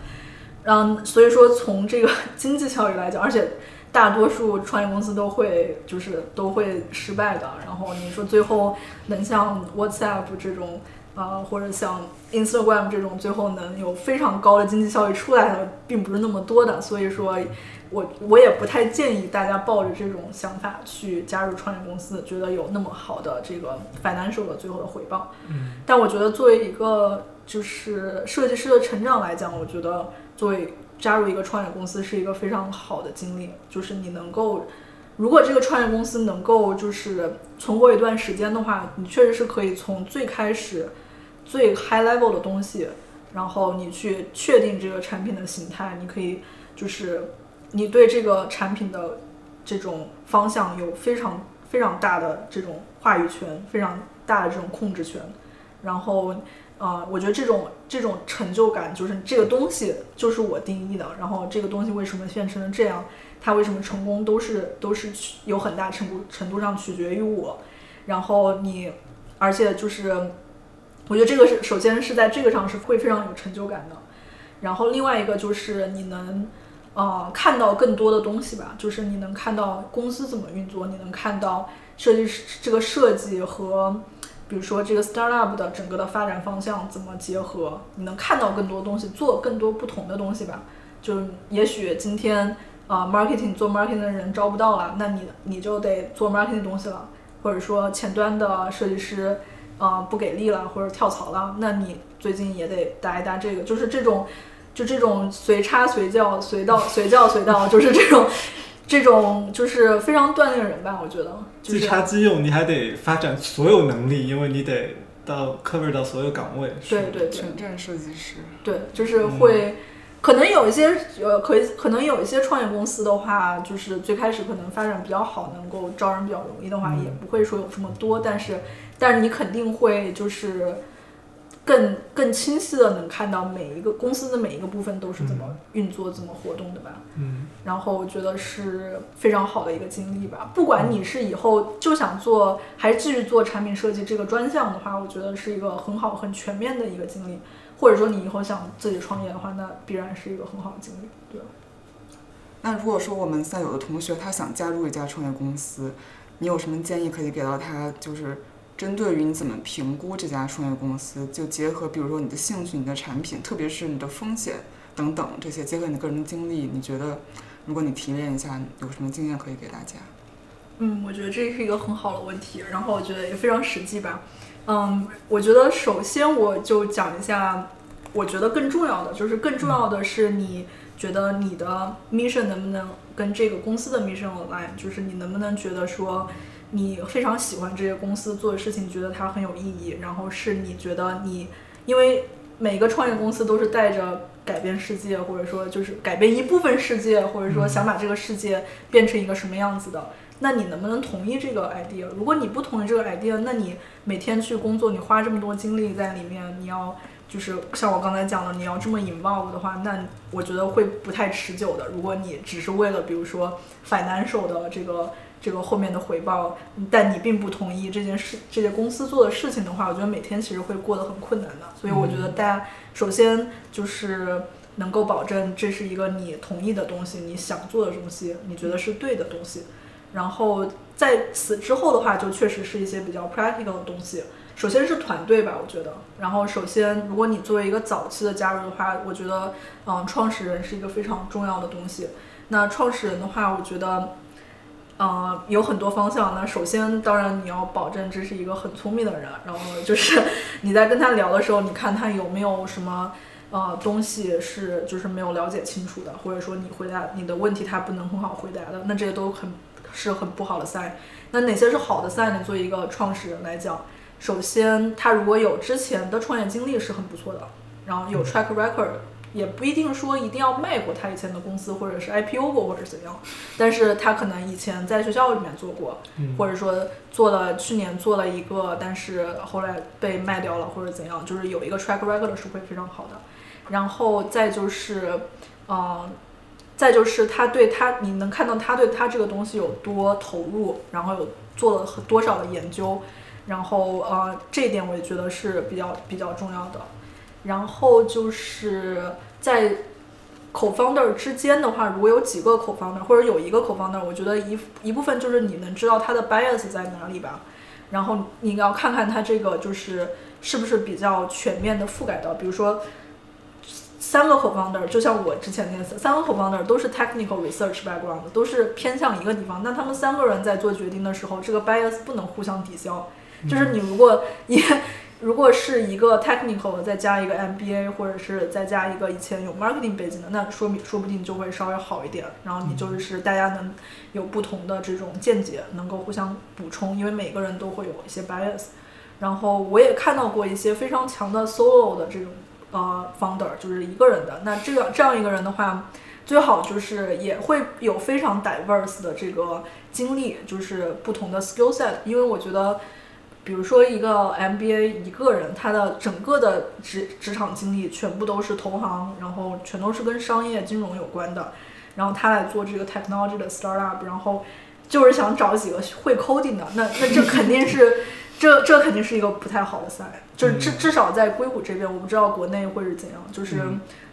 嗯，所以说从这个经济效益来讲，而且大多数创业公司都会就是都会失败的。然后你说最后能像 WhatsApp 这种，呃，或者像 Instagram 这种，最后能有非常高的经济效益出来的，并不是那么多的。所以说我我也不太建议大家抱着这种想法去加入创业公司，觉得有那么好的这个 financial 的最后的回报。嗯但我觉得作为一个就是设计师的成长来讲，我觉得作为加入一个创业公司是一个非常好的经历，就是你能够，如果这个创业公司能够就是存活一段时间的话，你确实是可以从最开始最 high level 的东西，然后你去确定这个产品的形态，你可以就是你对这个产品的这种方向有非常非常大的这种话语权，非常大的这种控制权。然后，呃，我觉得这种这种成就感，就是这个东西就是我定义的，然后这个东西为什么变成了这样，它为什么成功，都是都是有很大程度程度上取决于我。然后你，而且就是，我觉得这个是首先是在这个上是会非常有成就感的。然后另外一个就是你能，呃，看到更多的东西吧，就是你能看到公司怎么运作，你能看到设计师这个设计和。比如说这个 startup 的整个的发展方向怎么结合，你能看到更多东西，做更多不同的东西吧。就也许今天啊、marketing 做 marketing 的人招不到了，那你你就得做 marketing 的东西了，或者说前端的设计师啊、不给力了，或者跳槽了，那你最近也得搭一搭这个，就是这种就这种随插随叫随到随叫随到，就是这种这种就是非常锻炼人吧，我觉得。就是即插即用，你还得发展所有能力，因为你得到 cover 到所有岗位。对对对，全站设计师。对，就是会，可能有一些呃，可以可能有一些创业公司的话，就是最开始可能发展比较好，能够招人比较容易的话，嗯也不会说有这么多，但是但是你肯定会就是更更清晰的能看到每一个公司的每一个部分都是怎么运作、怎么活动的吧。嗯然后我觉得是非常好的一个经历吧。不管你是以后就想做，还是继续做产品设计这个专项的话，我觉得是一个很好、很全面的一个经历。或者说你以后想自己创业的话，那必然是一个很好的经历。对，那如果说我们在有的同学他想加入一家创业公司，你有什么建议可以给到他？就是针对于你怎么评估这家创业公司，就结合比如说你的兴趣、你的产品，特别是你的风险等等这些，结合你的个人经历，你觉得如果你提炼一下，有什么经验可以给大家？嗯，我觉得这是一个很好的问题，然后我觉得也非常实际吧。嗯，我觉得首先我就讲一下，我觉得更重要的就是更重要的是你觉得你的 mission 能不能跟这个公司的 mission align，就是你能不能觉得说你非常喜欢这些公司做的事情，觉得它很有意义，然后是你觉得你因为每个创业公司都是带着改变世界，或者说就是改变一部分世界，或者说想把这个世界变成一个什么样子的。那你能不能同意这个 idea？如果你不同意这个 idea，那你每天去工作，你花这么多精力在里面，你要就是像我刚才讲的，你要这么 involve 的话，那我觉得会不太持久的。如果你只是为了比如说 financial 的这个这个后面的回报，但你并不同意这件事这些公司做的事情的话，我觉得每天其实会过得很困难的。所以我觉得大家首先就是能够保证这是一个你同意的东西，你想做的东西，你觉得是对的东西。然后在此之后的话，就确实是一些比较 practical 的东西。首先是团队吧，我觉得。然后首先，如果你作为一个早期的加入的话，我觉得，嗯，创始人是一个非常重要的东西。那创始人的话，我觉得，呃，有很多方向。那首先，当然你要保证这是一个很聪明的人，然后就是你在跟他聊的时候，你看他有没有什么。呃，东西是就是没有了解清楚的，或者说你回答你的问题他不能很好回答的，那这些都很是很不好的 sign。那哪些是好的 sign 呢？作为一个创始人来讲，首先他如果有之前的创业经历是很不错的，然后有 track record，也不一定说一定要卖过他以前的公司，或者是 IPO 过或者怎样，但是他可能以前在学校里面做过，嗯或者说做了去年做了一个，但是后来被卖掉了或者怎样，就是有一个 track record 是会非常好的。然后再就是，嗯、再就是他对他，你能看到他对他这个东西有多投入，然后有做了多少的研究，然后呃这一点我也觉得是比较比较重要的。然后就是在 co-founder 之间的话，如果有几个 co-founder 或者有一个 co-founder，我觉得一一部分就是你能知道他的 bias 在哪里吧，然后你要看看他这个就是是不是比较全面的覆盖到，比如说三个 co-founder，就像我之前那三三个 co-founder 都是 technical research background，都是偏向一个地方，那他们三个人在做决定的时候，这个 bias 不能互相抵消，就是你如果也。如果是一个 technical 再加一个 MBA，或者是再加一个以前有 marketing 背景的，那说明说不定就会稍微好一点。然后你就是大家能有不同的这种见解，能够互相补充，因为每个人都会有一些 bias。然后我也看到过一些非常强的 solo 的这种呃 founder，就是一个人的。那这个这样一个人的话，最好就是也会有非常 diverse 的这个经历，就是不同的 skill set，因为我觉得。比如说一个 MBA 一个人，他的整个的职职场经历全部都是投行，然后全都是跟商业金融有关的，然后他来做这个 technology 的 startup，然后就是想找几个会 coding 的，那那这肯定是 这这肯定是一个不太好的 sign，就是至至少在硅谷这边，我不知道国内会是怎样，就是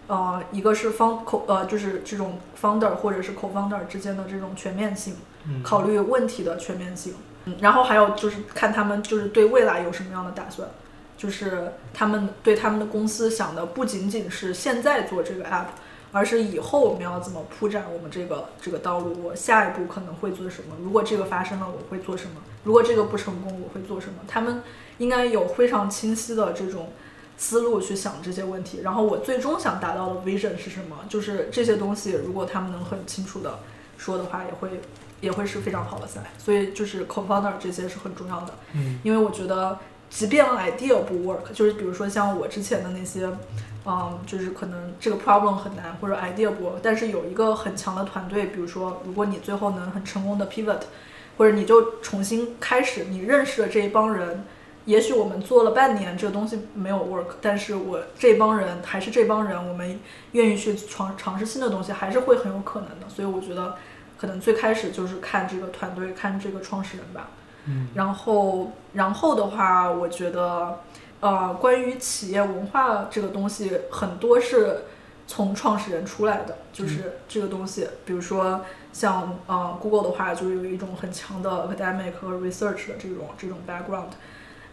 呃一个是方 co 呃就是这种 founder 或者是 co-founder 之间的这种全面性，考虑问题的全面性。然后还有就是看他们就是对未来有什么样的打算，就是他们对他们的公司想的不仅仅是现在做这个 app，而是以后我们要怎么铺展我们这个这个道路，我下一步可能会做什么？如果这个发生了，我会做什么？如果这个不成功，我会做什么？他们应该有非常清晰的这种思路去想这些问题。然后我最终想达到的 vision 是什么？就是这些东西，如果他们能很清楚的说的话，也会。也会是非常好的赛，所以就是 co-founder 这些是很重要的。嗯，因为我觉得，即便 idea 不 work，就是比如说像我之前的那些，嗯，就是可能这个 problem 很难或者 idea 不 work，但是有一个很强的团队，比如说如果你最后能很成功的 pivot，或者你就重新开始，你认识的这一帮人，也许我们做了半年这个东西没有 work，但是我这帮人还是这帮人，我们愿意去尝尝试新的东西，还是会很有可能的。所以我觉得。可能最开始就是看这个团队，看这个创始人吧。嗯，然后，然后的话，我觉得，呃，关于企业文化这个东西，很多是从创始人出来的，就是这个东西。比如说，像呃，Google 的话，就有一种很强的 academic 和 research 的这种这种 background。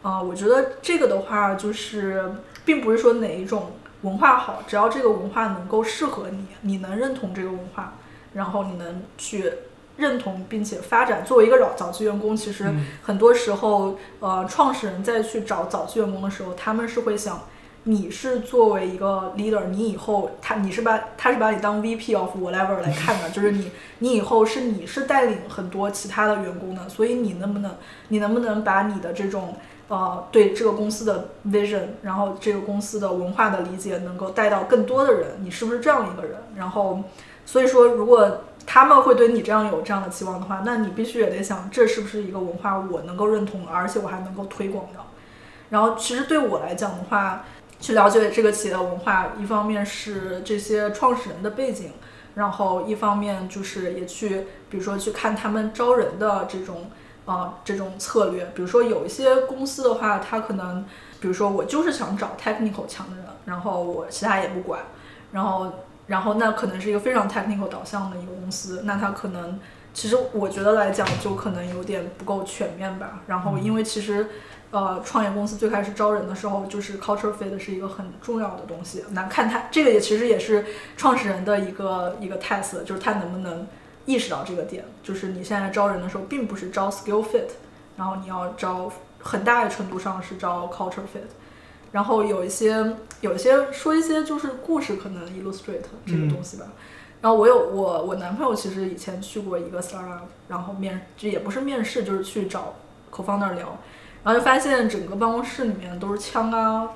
啊，我觉得这个的话，就是并不是说哪一种文化好，只要这个文化能够适合你，你能认同这个文化。然后你能去认同并且发展。作为一个早早期员工，其实很多时候，呃，创始人在去找早期员工的时候，他们是会想，你是作为一个 leader，你以后他你是把他是把你当 VP of whatever 来看的，就是你你以后是你是带领很多其他的员工的，所以你能不能你能不能把你的这种呃对这个公司的 vision，然后这个公司的文化的理解能够带到更多的人，你是不是这样一个人？然后。所以说，如果他们会对你这样有这样的期望的话，那你必须也得想，这是不是一个文化我能够认同，而且我还能够推广的。然后，其实对我来讲的话，去了解这个企业的文化，一方面是这些创始人的背景，然后一方面就是也去，比如说去看他们招人的这种啊这种策略。比如说有一些公司的话，他可能，比如说我就是想找 technical 强的人，然后我其他也不管，然后。然后那可能是一个非常 technical 导向的一个公司，那它可能其实我觉得来讲就可能有点不够全面吧。然后因为其实呃创业公司最开始招人的时候，就是 culture fit 是一个很重要的东西。那看他这个也其实也是创始人的一个一个 test，就是他能不能意识到这个点，就是你现在招人的时候并不是招 skill fit，然后你要招很大的程度上是招 culture fit。然后有一些有一些说一些就是故事，可能 illustrate 这个东西吧。然后我有我我男朋友其实以前去过一个 startup，然后面就也不是面试，就是去找 co-founder 聊，然后就发现整个办公室里面都是枪啊，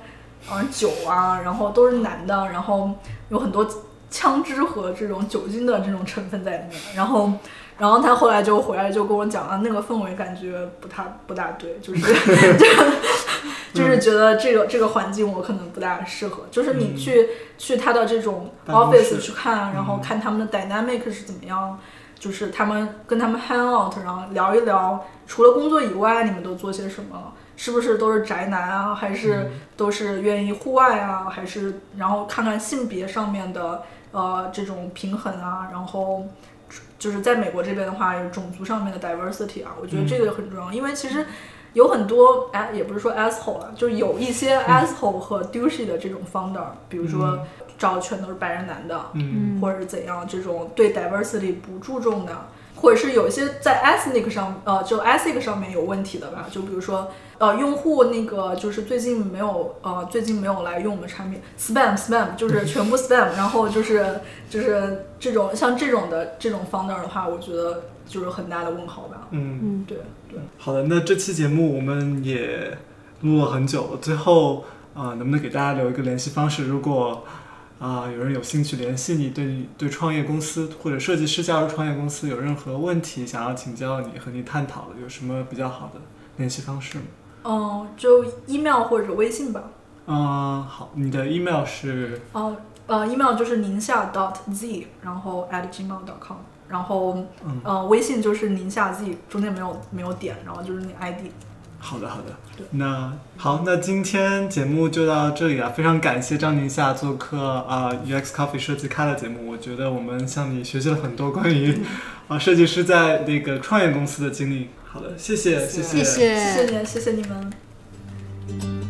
啊酒啊，然后都是男的，然后有很多枪支和这种酒精的这种成分在里面，然后。然后他后来就回来就跟我讲啊，那个氛围感觉不太不大对，就是 就就是觉得这个这个环境我可能不大适合。就是你去去他的这种 office 去看，然后看他们的 dynamic 是怎么样，就是他们跟他们 hang out，然后聊一聊，除了工作以外，你们都做些什么？是不是都是宅男啊？还是都是愿意户外啊？还是然后看看性别上面的呃这种平衡啊？然后就是在美国这边的话，有种族上面的 diversity 啊，我觉得这个很重要，因为其实有很多哎，也不是说 asshole 啊，就是有一些 asshole 和 douchey 的这种 founder，比如说找全都是白人男的，嗯。或者是怎样，这种对 diversity 不注重的，或者是有一些在 ethnic 上，呃，就 ethic 上面有问题的吧，就比如说，呃，用户那个就是最近没有，呃，最近没有来用我们产品，spam spam 就是全部 spam，然后就是就是这种像这种的这种 founder 的话，我觉得就是很大的问号吧。嗯，嗯，对对，好的，那这期节目我们也录了很久了，最后啊、呃能不能给大家留一个联系方式？如果啊、有人有兴趣联系你，对你对创业公司或者设计师加入创业公司有任何问题想要请教你和你探讨的，有什么比较好的联系方式吗？嗯、就 email 或者微信吧。嗯、好，你的 email 是哦、呃，email 就是宁夏 dot z，然后 at gmail dot com，然后嗯，呃，微信就是宁夏 z，中间没有没有点，然后就是你 ID。好的好的对。那好，那今天节目就到这里了，非常感谢张宁夏做客啊、UX Coffee 设计咖的节目。我觉得我们向你学习了很多关于啊、设计师在那个创业公司的经历。好的，谢谢谢谢谢谢谢你，谢谢你们。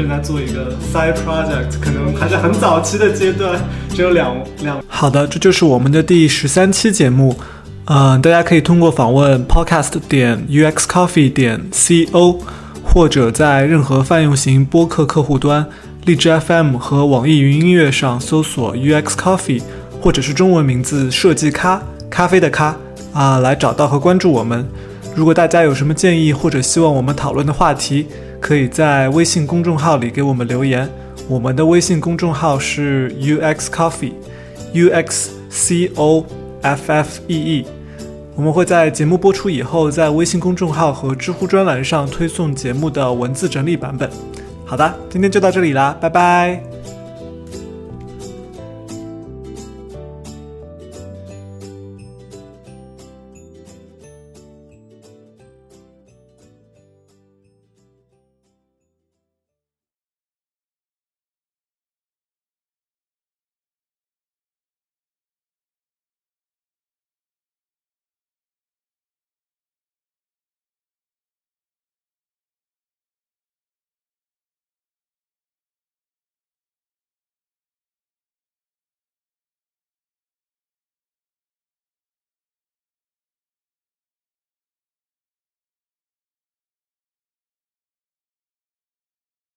正在做一个 side project，可能还在很早期的阶段，只有两两。好的，这就是我们的第十三期节目。嗯、大家可以通过访问 podcast 点 uxcoffee 点 co，或者在任何泛用型播客客户端、荔枝 FM 和网易云音乐上搜索 UX Coffee，或者是中文名字设计咖咖啡的咖啊，来找到和关注我们。如果大家有什么建议或者希望我们讨论的话题，可以在微信公众号里给我们留言。我们的微信公众号是 UX Coffee，U X C O F F E E。我们会在节目播出以后，在微信公众号和知乎专栏上推送节目的文字整理版本。好的，今天就到这里啦，拜拜。